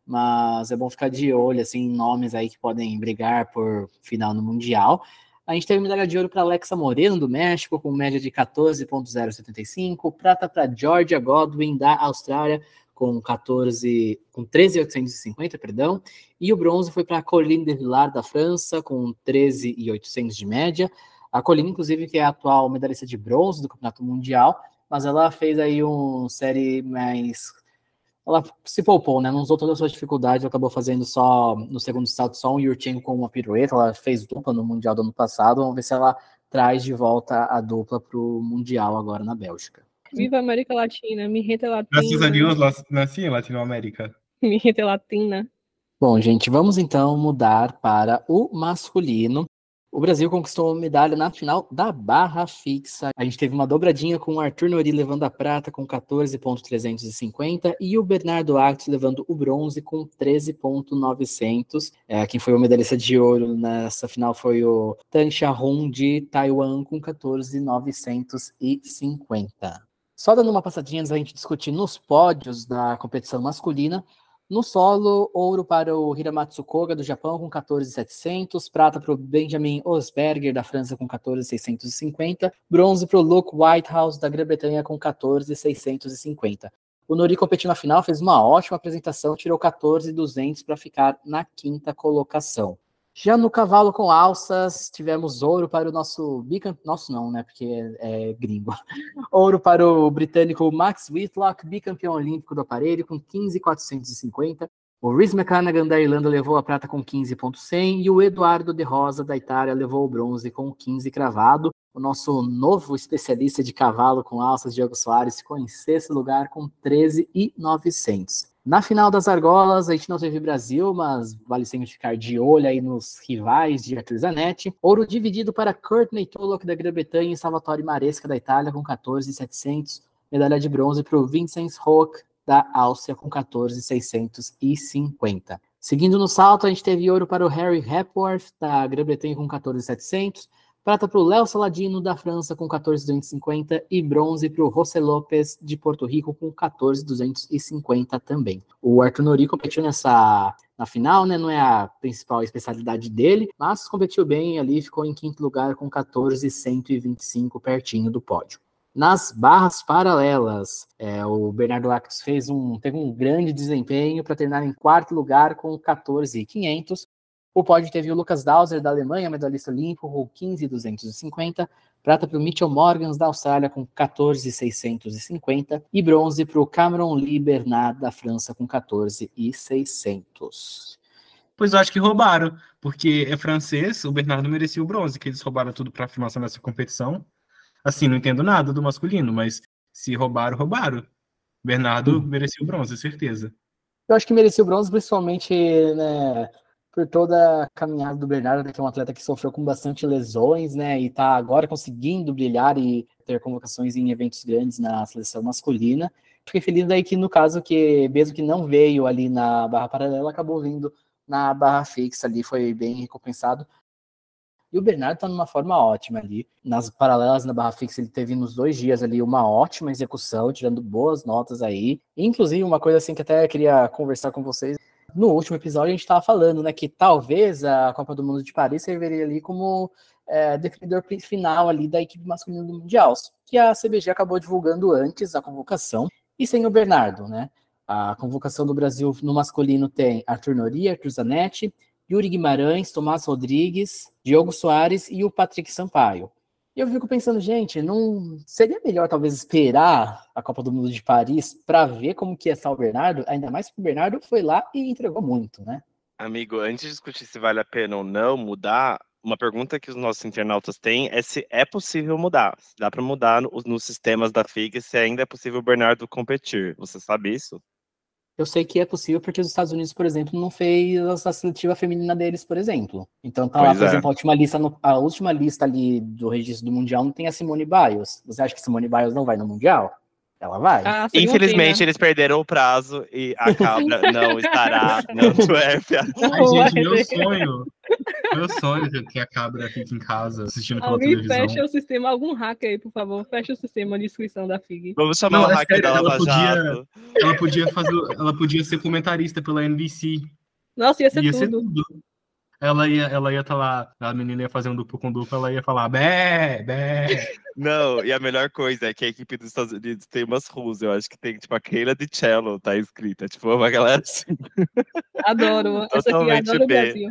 mas é bom ficar de olho assim, nomes aí que podem brigar por final no Mundial. A gente teve medalha de ouro para Alexa Moreno, do México, com média de 14,075. Prata para Georgia Godwin, da Austrália, com 14, com 13,850, perdão. E o bronze foi para Colline de Villard, da França, com 13,800 de média. A Colline, inclusive, que é a atual medalhista de bronze do Campeonato Mundial, mas ela fez aí um série mais ela se poupou, né? Não usou todas as suas dificuldades, acabou fazendo só no segundo salto só um Yurchenko com uma pirueta. Ela fez dupla no Mundial do ano passado. Vamos ver se ela traz de volta a dupla para o Mundial agora na Bélgica. Viva a América Latina, mi gente latina. Graças a Deus, nasci em Latinoamérica. Mi gente latina. Bom, gente, vamos então mudar para o masculino. O Brasil conquistou uma medalha na final da barra fixa. A gente teve uma dobradinha com o Arthur Nori levando a prata com 14,350 e o Bernardo Actos levando o bronze com 13,900. É, quem foi o medalhista de ouro nessa final foi o Tan Xiaohong de Taiwan com 14,950. Só dando uma passadinha antes da gente discutir nos pódios da competição masculina, no solo, ouro para o Hiramatsu Koga, do Japão, com 14,700. Prata para o Benjamin Osberger, da França, com 14,650. Bronze para o Luke Whitehouse, da Grã-Bretanha, com 14,650. O Nori competiu na final, fez uma ótima apresentação, tirou 14,200 para ficar na quinta colocação. Já no cavalo com alças, tivemos ouro para o nosso bicampeão. Nosso não, né? Porque é, é gringo. Ouro para o britânico Max Whitlock, bicampeão olímpico do aparelho, com 15,450. O Rhys McCannagan da Irlanda levou a prata com 15,100 e o Eduardo De Rosa da Itália levou o bronze com 15 cravado. O nosso novo especialista de cavalo com alças, Diego Soares, ficou em sexto lugar com 13,900. Na final das argolas, a gente não teve Brasil, mas vale sempre ficar de olho aí nos rivais de Arthur. Ouro dividido para Courtney Tulloch da Grã-Bretanha e Salvatore Maresca da Itália com 14,700. Medalha de bronze para o Vincent Hoek da Áustria com 14,650. Seguindo no salto, a gente teve ouro para o Harry Hepworth da Grã-Bretanha com 14,700. Prata para o Léo Saladino, da França, com 14,250. E bronze para o José Lopes, de Porto Rico, com 14,250 também. O Arthur Nori competiu nessa na final, né? Não é a principal especialidade dele, mas competiu bem ali, ficou em quinto lugar com 14,125 pertinho do pódio. Nas barras paralelas, é, o Bernardo Actos fez um, teve um grande desempenho para terminar em quarto lugar com 14,500. O pódio teve o Lucas Dauser, da Alemanha, medalhista olímpico, com 15,250. Prata para o Mitchell Morgans, da Austrália, com 14,650. E bronze para o Cameron Lee Bernard, da França, com 14,600. Pois eu acho que roubaram, porque é francês, o Bernardo merecia o bronze, que eles roubaram tudo para afirmação nessa competição. Assim, não entendo nada do masculino, mas se roubaram, roubaram. Bernardo hum. merecia o bronze, certeza. Eu acho que merecia o bronze, principalmente, né, por toda a caminhada do Bernardo, que é um atleta que sofreu com bastante lesões, né, e está agora conseguindo brilhar e ter convocações em eventos grandes na seleção masculina. Fiquei feliz daí que, no caso, que mesmo que não veio ali na barra paralela, acabou vindo na barra fixa ali, foi bem recompensado. E o Bernardo está numa forma ótima ali. Nas paralelas na barra fixa, ele teve nos dois dias ali uma ótima execução, tirando boas notas aí. Inclusive, uma coisa assim que até queria conversar com vocês no último episódio a gente estava falando, né, que talvez a Copa do Mundo de Paris serviria ali como é, definidor final ali da equipe masculina do Mundial, que a CBG acabou divulgando antes a convocação e sem o Bernardo, né? A convocação do Brasil no masculino tem Arthur Nori, Arthur Zanetti, Yuri Guimarães, Tomás Rodrigues, Diogo Soares e o Patrick Sampaio. E eu fico pensando, gente, não seria melhor talvez esperar a Copa do Mundo de Paris para ver como que é estar o Bernardo, ainda mais que o Bernardo foi lá e entregou muito, né? Amigo, antes de discutir se vale a pena ou não mudar, uma pergunta que os nossos internautas têm é se é possível mudar. Se dá para mudar nos no sistemas da FIG, se ainda é possível o Bernardo competir. Você sabe isso? Eu sei que é possível porque os Estados Unidos, por exemplo, não fez a seletiva feminina deles, por exemplo. Então tá lá, por é. exemplo, a última lista, no, a última lista ali do registro do Mundial não tem a Simone Biles. Você acha que Simone Biles não vai no Mundial? Ela vai. Ah, Infelizmente, né? eles perderam o prazo e a cabra não estará na Antuérpia. Ai, gente, meu sonho. Meu sonho é que a cabra fique em casa assistindo pela Alguém televisão. fecha o sistema, algum hacker aí, por favor. Fecha o sistema de inscrição da FIG. Vamos chamar não, o hacker da Lava podia, Ela podia, fazer, ela podia ser comentarista pela NBC. Nossa, ia ser, ia tudo. ser tudo. Ela ia ela ia estar tá lá, a menina ia fazer um duplo com duplo, ela ia falar bé, bé. Não, e a melhor coisa é que a equipe dos Estados Unidos tem umas ruas, eu acho que tem, tipo, a Keila de Cello tá escrita, tipo, uma galera assim. Adoro, essa aqui adoro o Brasil.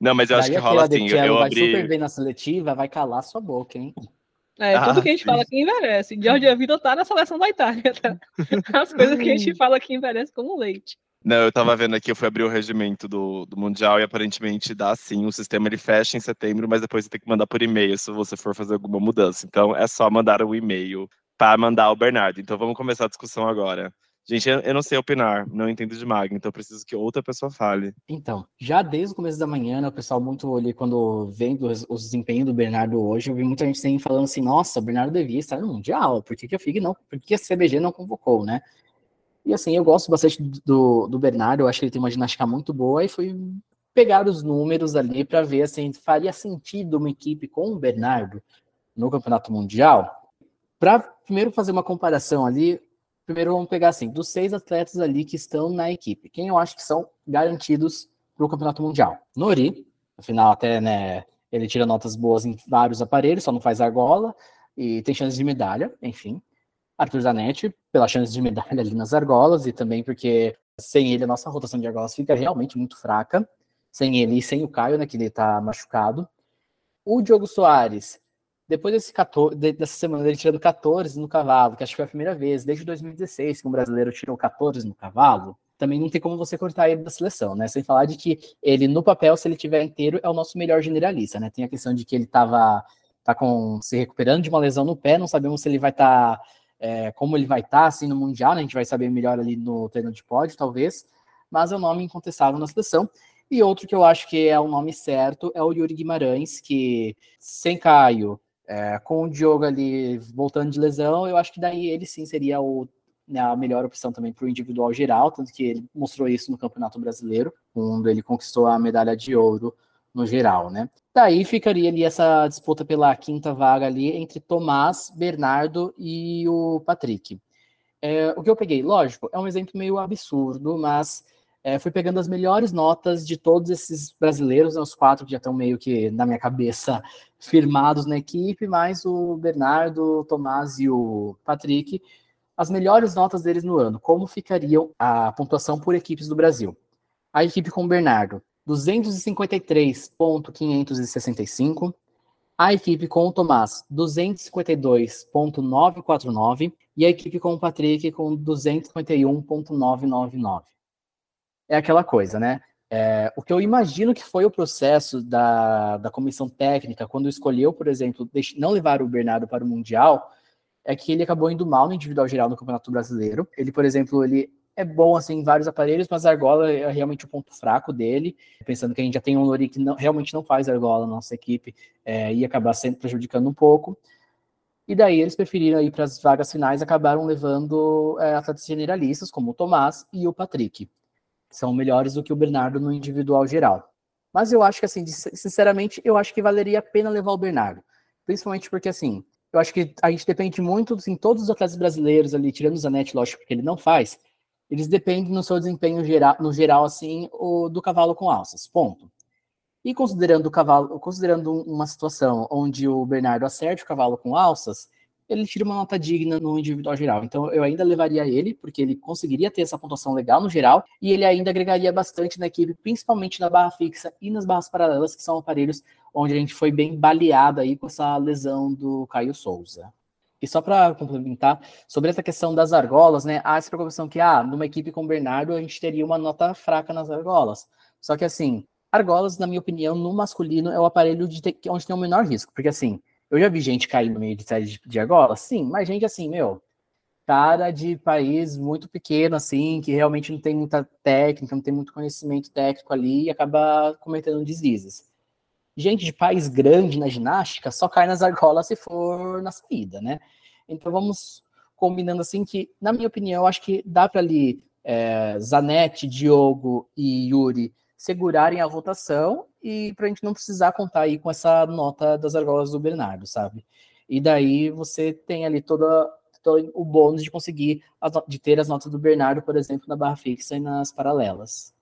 Não, mas eu acho que rola assim, eu, eu vai abri... super bem na seletiva, vai calar sua boca, hein? É, tudo ah, que a gente sim. fala aqui envelhece. Jorge Vitor tá na seleção da Itália, tá? As coisas que a gente fala aqui envelhece como leite. Não, eu tava vendo aqui, eu fui abrir o regimento do, do Mundial e aparentemente dá sim, o sistema ele fecha em setembro, mas depois você tem que mandar por e-mail se você for fazer alguma mudança. Então é só mandar o e-mail para mandar o Bernardo. Então vamos começar a discussão agora. Gente, eu não sei opinar, não entendo de Magno, então eu preciso que outra pessoa fale. Então, já desde o começo da manhã, né, o pessoal muito ali, quando vendo o desempenho do Bernardo hoje, eu vi muita gente falando assim, nossa, o Bernardo devia estar no Mundial, por que, que FIG não, por que a CBG não convocou, né? E assim, eu gosto bastante do, do Bernardo, eu acho que ele tem uma ginástica muito boa, e fui pegar os números ali para ver assim, faria sentido uma equipe com o Bernardo no Campeonato Mundial? Para primeiro fazer uma comparação ali, primeiro vamos pegar assim, dos seis atletas ali que estão na equipe, quem eu acho que são garantidos para o Campeonato Mundial? Nori, afinal até, né, ele tira notas boas em vários aparelhos, só não faz argola, e tem chance de medalha, enfim. Arthur Zanetti, pela chance de medalha ali nas argolas, e também porque sem ele a nossa rotação de argolas fica realmente muito fraca, sem ele e sem o Caio, né, que ele tá machucado. O Diogo Soares, depois desse 14, dessa semana ele tirando 14 no cavalo, que acho que foi a primeira vez, desde 2016 que um brasileiro tirou 14 no cavalo, também não tem como você cortar ele da seleção, né? Sem falar de que ele, no papel, se ele tiver inteiro, é o nosso melhor generalista, né? Tem a questão de que ele tava tá com, se recuperando de uma lesão no pé, não sabemos se ele vai estar, tá, é, como ele vai estar, tá, assim, no Mundial, né? A gente vai saber melhor ali no treino de pódio, talvez, mas é um nome incontestável na seleção. E outro que eu acho que é o nome certo é o Yuri Guimarães, que sem Caio, é, com o Diogo ali voltando de lesão, eu acho que daí ele sim seria o, né, a melhor opção também para o individual geral, tanto que ele mostrou isso no Campeonato Brasileiro, quando ele conquistou a medalha de ouro no geral, né? Daí ficaria ali essa disputa pela quinta vaga ali entre Tomás, Bernardo e o Patrick. É, o que eu peguei, lógico, é um exemplo meio absurdo, mas é, fui pegando as melhores notas de todos esses brasileiros, né, os quatro que já estão meio que na minha cabeça firmados na equipe, mais o Bernardo, o Tomás e o Patrick, as melhores notas deles no ano. Como ficariam a pontuação por equipes do Brasil? A equipe com o Bernardo, 253.565. A equipe com o Tomás, 252.949. E a equipe com o Patrick, com 251.999 é aquela coisa, né? É, o que eu imagino que foi o processo da, da comissão técnica, quando escolheu, por exemplo, não levar o Bernardo para o Mundial, é que ele acabou indo mal no individual geral no Campeonato Brasileiro. Ele, por exemplo, ele é bom assim em vários aparelhos, mas a argola é realmente o ponto fraco dele. Pensando que a gente já tem um Lori que não, realmente não faz argola na nossa equipe, é, acabar sempre prejudicando um pouco. E daí eles preferiram ir para as vagas finais, acabaram levando é, atletas generalistas, como o Tomás e o Patrick são melhores do que o Bernardo no individual geral. Mas eu acho que, assim, sinceramente, eu acho que valeria a pena levar o Bernardo. Principalmente porque, assim, eu acho que a gente depende muito, assim, todos os atletas brasileiros ali, tirando o Zanetti, lógico, porque ele não faz, eles dependem no seu desempenho geral, no geral, assim, o, do cavalo com alças, ponto. E considerando o cavalo, considerando uma situação onde o Bernardo acerte o cavalo com alças, ele tira uma nota digna no individual geral. Então eu ainda levaria ele, porque ele conseguiria ter essa pontuação legal no geral, e ele ainda agregaria bastante na equipe, principalmente na barra fixa e nas barras paralelas, que são aparelhos onde a gente foi bem baleado aí com essa lesão do Caio Souza. E só para complementar, sobre essa questão das argolas, né? Há essa preocupação que, ah, numa equipe com o Bernardo, a gente teria uma nota fraca nas argolas. Só que, assim, argolas, na minha opinião, no masculino é o aparelho ter, onde tem o menor risco. Porque, assim, eu já vi gente cair no meio de série de, de sim, mas gente assim, meu, cara de país muito pequeno, assim, que realmente não tem muita técnica, não tem muito conhecimento técnico ali e acaba cometendo deslizes. Gente de país grande na ginástica só cai nas argolas se for na saída, né? Então vamos combinando assim que, na minha opinião, acho que dá para ali é, Zanetti, Diogo e Yuri segurarem a rotação e para a gente não precisar contar aí com essa nota das argolas do Bernardo, sabe? E daí você tem ali toda, todo o bônus de conseguir de ter as notas do Bernardo, por exemplo, na barra fixa e nas paralelas.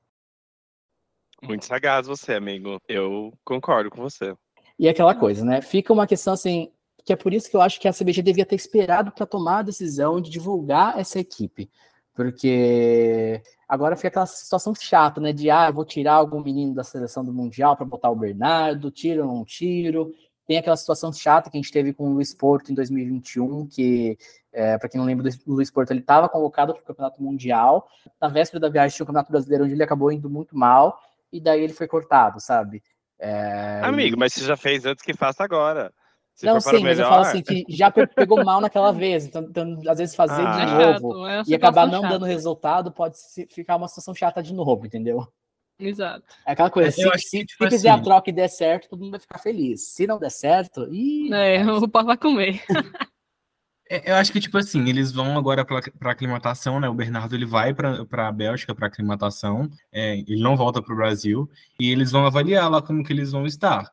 Muito sagaz você, amigo. Eu concordo com você. E aquela coisa, né? Fica uma questão assim, que é por isso que eu acho que a CBG devia ter esperado para tomar a decisão de divulgar essa equipe. Porque agora fica aquela situação chata, né? De ah, vou tirar algum menino da seleção do Mundial para botar o Bernardo, tiro ou não tiro. Tem aquela situação chata que a gente teve com o Luiz Porto em 2021, que, é, para quem não lembra do Luiz Porto, ele estava convocado para o Campeonato Mundial. Na véspera da viagem tinha o Campeonato Brasileiro, onde ele acabou indo muito mal, e daí ele foi cortado, sabe? É, Amigo, e... mas você já fez antes que faça agora. Se não, sim, mas eu falo assim, que já pegou mal naquela vez, então, então às vezes fazer ah, de novo é e acabar não chata. dando resultado pode ficar uma situação chata de novo, entendeu? Exato. É aquela coisa, se, se, se tipo fizer assim, a troca e der certo, todo mundo vai ficar feliz. Se não der certo, ih, É, o pau vai comer. É, eu acho que, tipo assim, eles vão agora para aclimatação, né? O Bernardo ele vai para a Bélgica para aclimatação, é, ele não volta para o Brasil, e eles vão avaliar lá como que eles vão estar.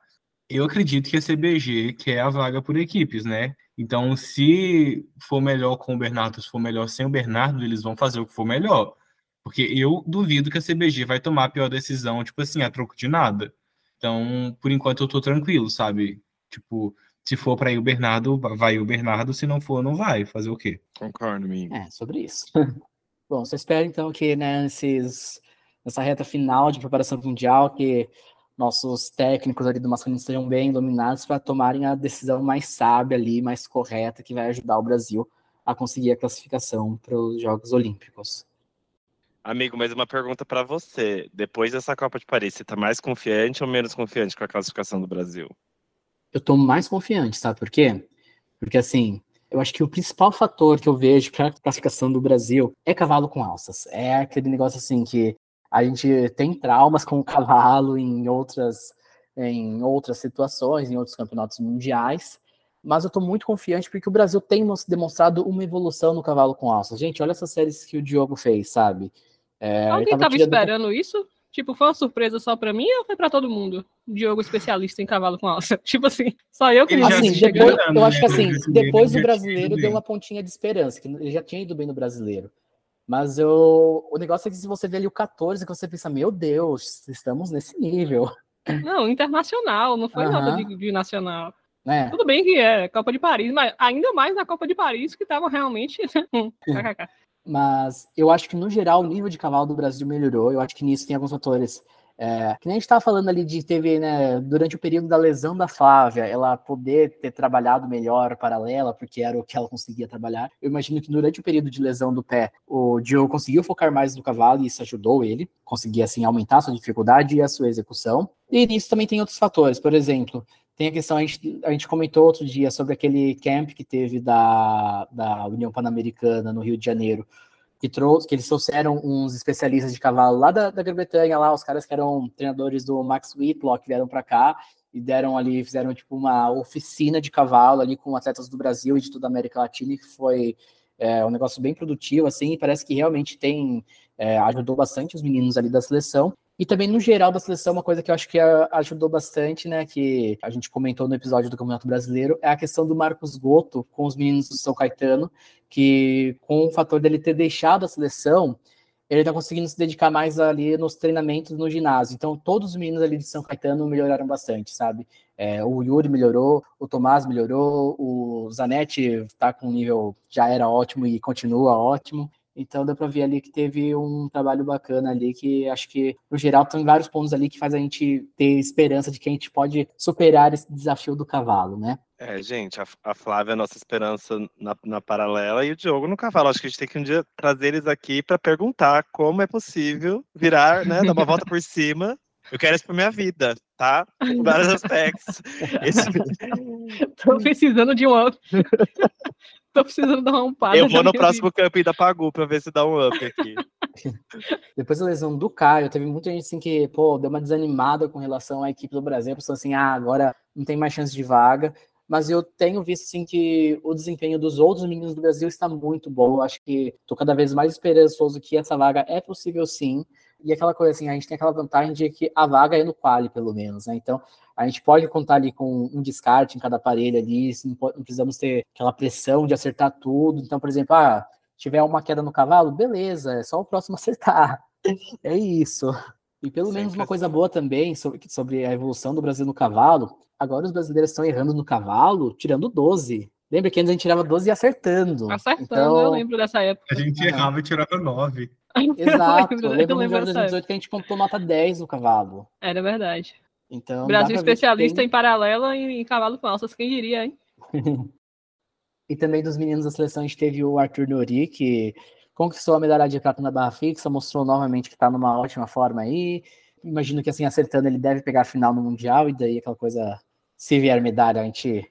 Eu acredito que a CBG quer a vaga por equipes, né? Então, se for melhor com o Bernardo, se for melhor sem o Bernardo, eles vão fazer o que for melhor. Porque eu duvido que a CBG vai tomar a pior decisão, tipo assim, a troco de nada. Então, por enquanto, eu tô tranquilo, sabe? Tipo, se for para ir o Bernardo, vai o Bernardo, se não for, não vai. Fazer o quê? Concordo, amigo. É, sobre isso. Bom, você espera então que né, nesses, nessa reta final de preparação mundial, que nossos técnicos ali do masculino estejam bem iluminados para tomarem a decisão mais sábia ali, mais correta, que vai ajudar o Brasil a conseguir a classificação para os Jogos Olímpicos. Amigo, mas uma pergunta para você. Depois dessa Copa de Paris, você tá mais confiante ou menos confiante com a classificação do Brasil? Eu tô mais confiante, sabe por quê? Porque assim, eu acho que o principal fator que eu vejo para a classificação do Brasil é cavalo com alças. É aquele negócio assim que a gente tem traumas com o cavalo em outras em outras situações, em outros campeonatos mundiais, mas eu estou muito confiante porque o Brasil tem demonstrado uma evolução no cavalo com alças. Gente, olha essas séries que o Diogo fez, sabe? É, Alguém estava tirando... esperando isso? Tipo, foi uma surpresa só pra mim ou foi pra todo mundo? Diogo especialista em cavalo com alça. Tipo assim, só eu que ele assim, depois, Eu acho que né? assim, depois do brasileiro deu uma pontinha de esperança, que ele já tinha ido bem no brasileiro. Mas eu, o negócio é que se você vê ali o 14, que você pensa, meu Deus, estamos nesse nível. Não, internacional, não foi uhum. nada de, de nacional. É. Tudo bem que é Copa de Paris, mas ainda mais na Copa de Paris, que tava realmente. Mas eu acho que, no geral, o nível de cavalo do Brasil melhorou. Eu acho que nisso tem alguns fatores. É, que nem a gente estava falando ali de teve, né, durante o período da lesão da Flávia, ela poder ter trabalhado melhor paralela, porque era o que ela conseguia trabalhar. Eu imagino que durante o período de lesão do pé, o Diogo conseguiu focar mais no cavalo e isso ajudou ele, conseguir assim aumentar a sua dificuldade e a sua execução. E nisso também tem outros fatores, por exemplo, tem a questão, a gente, a gente comentou outro dia sobre aquele camp que teve da, da União Pan-Americana no Rio de Janeiro, que trouxe, que eles trouxeram uns especialistas de cavalo lá da, da Grã-Bretanha, lá, os caras que eram treinadores do Max Whitlock vieram para cá e deram ali, fizeram tipo uma oficina de cavalo ali com atletas do Brasil e de toda a América Latina, que foi é, um negócio bem produtivo, assim, parece que realmente tem, é, ajudou bastante os meninos ali da seleção. E também, no geral da seleção, uma coisa que eu acho que ajudou bastante, né, que a gente comentou no episódio do Campeonato Brasileiro, é a questão do Marcos Goto com os meninos do São Caetano, que com o fator dele ter deixado a seleção, ele está conseguindo se dedicar mais ali nos treinamentos no ginásio. Então, todos os meninos ali de São Caetano melhoraram bastante, sabe? É, o Yuri melhorou, o Tomás melhorou, o Zanetti está com um nível já era ótimo e continua ótimo. Então deu para ver ali que teve um trabalho bacana ali, que acho que, no geral, tem vários pontos ali que faz a gente ter esperança de que a gente pode superar esse desafio do cavalo, né? É, gente, a, a Flávia é a nossa esperança na, na paralela e o Diogo no cavalo. Acho que a gente tem que um dia trazer eles aqui para perguntar como é possível virar, né, dar uma volta por cima eu quero isso pra minha vida, tá? Em vários aspectos. Esse... Tô precisando de um up. Tô precisando dar uma umpada. Eu vou no próximo vida. camp da Pagu pra ver se dá um up aqui. Depois da lesão do Caio, teve muita gente assim que, pô, deu uma desanimada com relação à equipe do Brasil, pensou assim, ah, agora não tem mais chance de vaga. Mas eu tenho visto assim que o desempenho dos outros meninos do Brasil está muito bom. Eu acho que tô cada vez mais esperançoso que essa vaga é possível sim. E aquela coisa assim, a gente tem aquela vantagem de que a vaga é no quali, pelo menos, né? Então, a gente pode contar ali com um descarte em cada aparelho ali, não, pode, não precisamos ter aquela pressão de acertar tudo. Então, por exemplo, ah, tiver uma queda no cavalo, beleza, é só o próximo acertar. É isso. E pelo menos Sempre uma assim. coisa boa também sobre, sobre a evolução do Brasil no cavalo. Agora os brasileiros estão errando no cavalo, tirando 12. Lembra que antes a gente tirava 12 e acertando. Acertando, Então, eu lembro dessa época. A gente errava e tirava nove. Exato. eu Eu lembro, lembro eu lembro de dessa 2018 que a gente pontuou nota 10 no cavalo. época. Era verdade. Então, Brasil especialista tem- em paralela e em cavalo com alças, quem diria, hein? E também dos meninos da seleção, a gente teve o Arthur Nori, que conquistou a medalha de prata na barra fixa, mostrou novamente que está numa ótima forma aí. Imagino que assim, acertando, ele deve pegar a final no Mundial, e daí aquela coisa, se vier medalha, a gente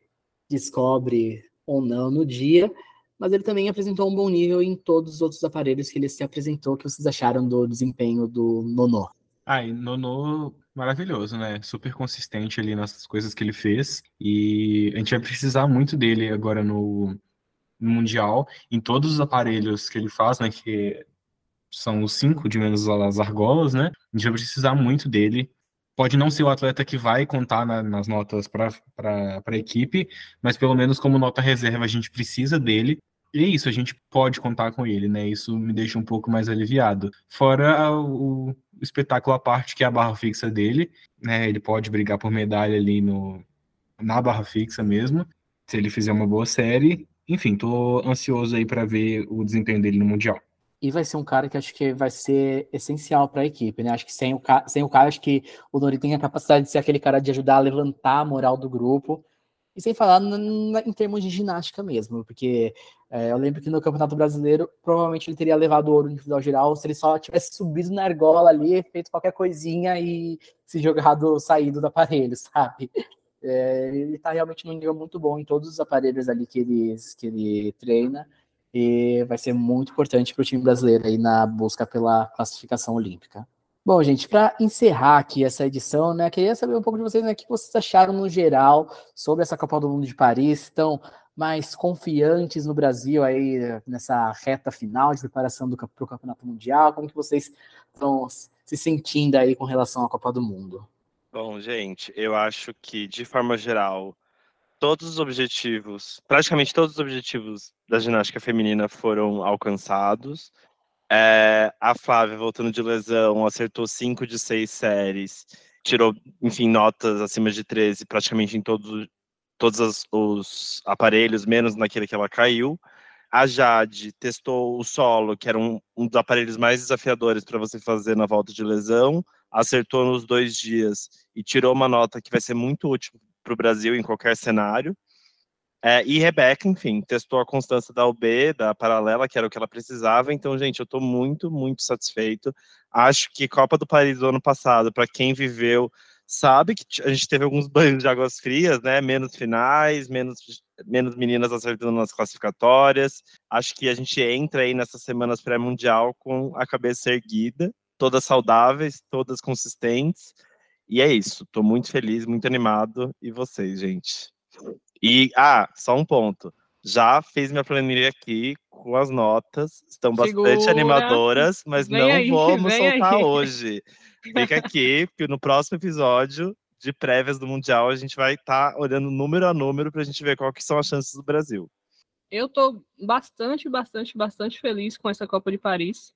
descobre ou não no dia. Mas ele também apresentou um bom nível em todos os outros aparelhos que ele se apresentou. O que vocês acharam do desempenho do Nono? Ah, e Nono, maravilhoso, né? Super consistente ali nas coisas que ele fez. E a gente vai precisar muito dele agora no, no Mundial, em todos os aparelhos que ele faz, né? Que são os cinco, de menos as argolas, né? A gente vai precisar muito dele. Pode não ser o atleta que vai contar na- nas notas para a equipe, mas pelo menos como nota reserva a gente precisa dele. E é isso, a gente pode contar com ele, né? Isso me deixa um pouco mais aliviado. Fora o, o espetáculo à parte, que é a barra fixa dele, né? Ele pode brigar por medalha ali no, na barra fixa mesmo, se ele fizer uma boa série. Enfim, tô ansioso aí para ver o desempenho dele no Mundial. E vai ser um cara que acho que vai ser essencial para a equipe, né? Acho que sem o, ca- sem o cara, acho que o Nori tem a capacidade de ser aquele cara de ajudar a levantar a moral do grupo. E sem falar em termos de ginástica mesmo, porque é, eu lembro que no Campeonato Brasileiro, provavelmente ele teria levado o ouro individual geral se ele só tivesse subido na argola ali, feito qualquer coisinha e se jogado, saído do aparelho, sabe? É, ele tá realmente num nível muito bom em todos os aparelhos ali que ele, que ele treina e vai ser muito importante para o time brasileiro aí na busca pela classificação olímpica. Bom, gente, para encerrar aqui essa edição, né, queria saber um pouco de vocês, né, o que vocês acharam no geral sobre essa Copa do Mundo de Paris, estão mais confiantes no Brasil aí nessa reta final de preparação para o Campeonato Mundial, como que vocês estão se sentindo aí com relação à Copa do Mundo? Bom, gente, eu acho que, de forma geral, todos os objetivos, praticamente todos os objetivos da ginástica feminina foram alcançados. É, a Flávia, voltando de lesão, acertou 5 de 6 séries, tirou, enfim, notas acima de 13 praticamente em todos, todos os aparelhos, menos naquele que ela caiu. A Jade testou o solo, que era um, um dos aparelhos mais desafiadores para você fazer na volta de lesão, acertou nos dois dias e tirou uma nota que vai ser muito útil para o Brasil em qualquer cenário. É, e Rebeca, enfim, testou a constância da UB, da paralela, que era o que ela precisava. Então, gente, eu estou muito, muito satisfeito. Acho que Copa do Paris do ano passado, para quem viveu, sabe que a gente teve alguns banhos de águas frias, né? Menos finais, menos, menos meninas acertando nas classificatórias. Acho que a gente entra aí nessas semanas pré-mundial com a cabeça erguida, todas saudáveis, todas consistentes. E é isso. Estou muito feliz, muito animado. E vocês, gente? E, ah, só um ponto. Já fiz minha planilha aqui com as notas. Estão bastante Segura. animadoras, mas Vem não aí, vamos soltar aí. hoje. Fica aqui, porque no próximo episódio de prévias do Mundial a gente vai estar olhando número a número para a gente ver qual que são as chances do Brasil. Eu tô bastante, bastante, bastante feliz com essa Copa de Paris.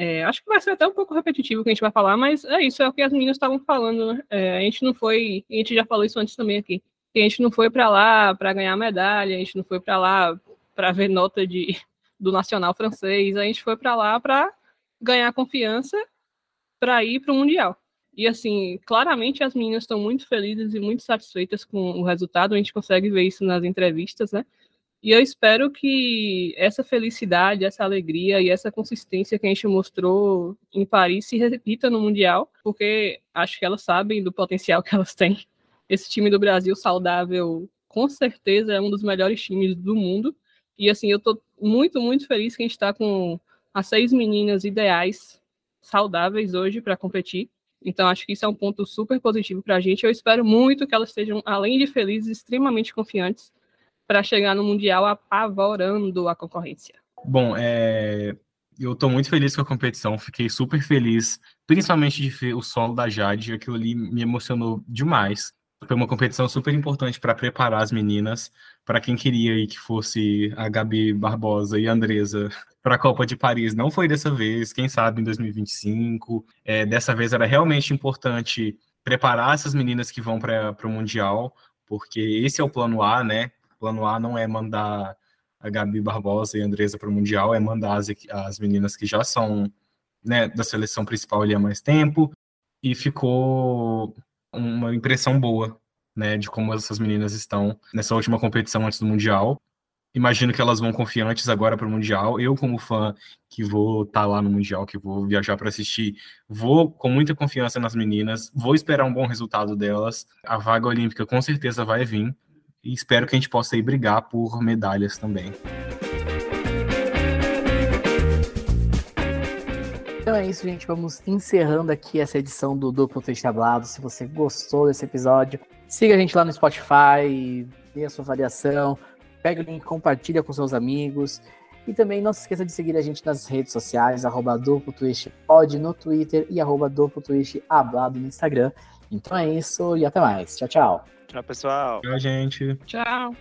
É, acho que vai ser até um pouco repetitivo o que a gente vai falar, mas é isso, é o que as meninas estavam falando, né? É, a gente não foi, a gente já falou isso antes também aqui, que a gente não foi para lá para ganhar medalha, a gente não foi para lá para ver nota de, do nacional francês, a gente foi para lá para ganhar confiança para ir para o Mundial. E assim, claramente as meninas estão muito felizes e muito satisfeitas com o resultado, a gente consegue ver isso nas entrevistas, né? E eu espero que essa felicidade, essa alegria e essa consistência que a gente mostrou em Paris se repita no Mundial, porque acho que elas sabem do potencial que elas têm. Esse time do Brasil saudável, com certeza, é um dos melhores times do mundo. E assim, eu tô muito, muito feliz que a gente está com as seis meninas ideais, saudáveis hoje para competir. Então, acho que isso é um ponto super positivo para a gente. Eu espero muito que elas estejam, além de felizes, extremamente confiantes para chegar no Mundial apavorando a concorrência. Bom, é, eu tô muito feliz com a competição, fiquei super feliz, principalmente de ver o solo da Jade, aquilo ali me emocionou demais. Foi uma competição super importante para preparar as meninas, para quem queria aí que fosse a Gabi Barbosa e a Andresa para a Copa de Paris. Não foi dessa vez, quem sabe em 2025. É, dessa vez era realmente importante preparar essas meninas que vão para o Mundial, porque esse é o plano A, né? Plano A não é mandar a Gabi Barbosa e a Andresa para o Mundial, é mandar as, as meninas que já são né, da seleção principal ali há mais tempo, e ficou uma impressão boa né, de como essas meninas estão nessa última competição antes do Mundial. Imagino que elas vão confiantes agora para o Mundial. Eu, como fã que vou estar tá lá no Mundial, que vou viajar para assistir, vou com muita confiança nas meninas, vou esperar um bom resultado delas. A vaga olímpica com certeza vai vir e espero que a gente possa ir brigar por medalhas também. Então é isso, gente. Vamos encerrando aqui essa edição do Duplo Twist Tablado. Se você gostou desse episódio, siga a gente lá no Spotify, dê a sua variação, pega o link, compartilha com seus amigos. E também não se esqueça de seguir a gente nas redes sociais, arroba Pod no Twitter e arroba Ablado no Instagram. Então é isso e até mais. Tchau, tchau. Tchau, pessoal. Tchau, gente. Tchau.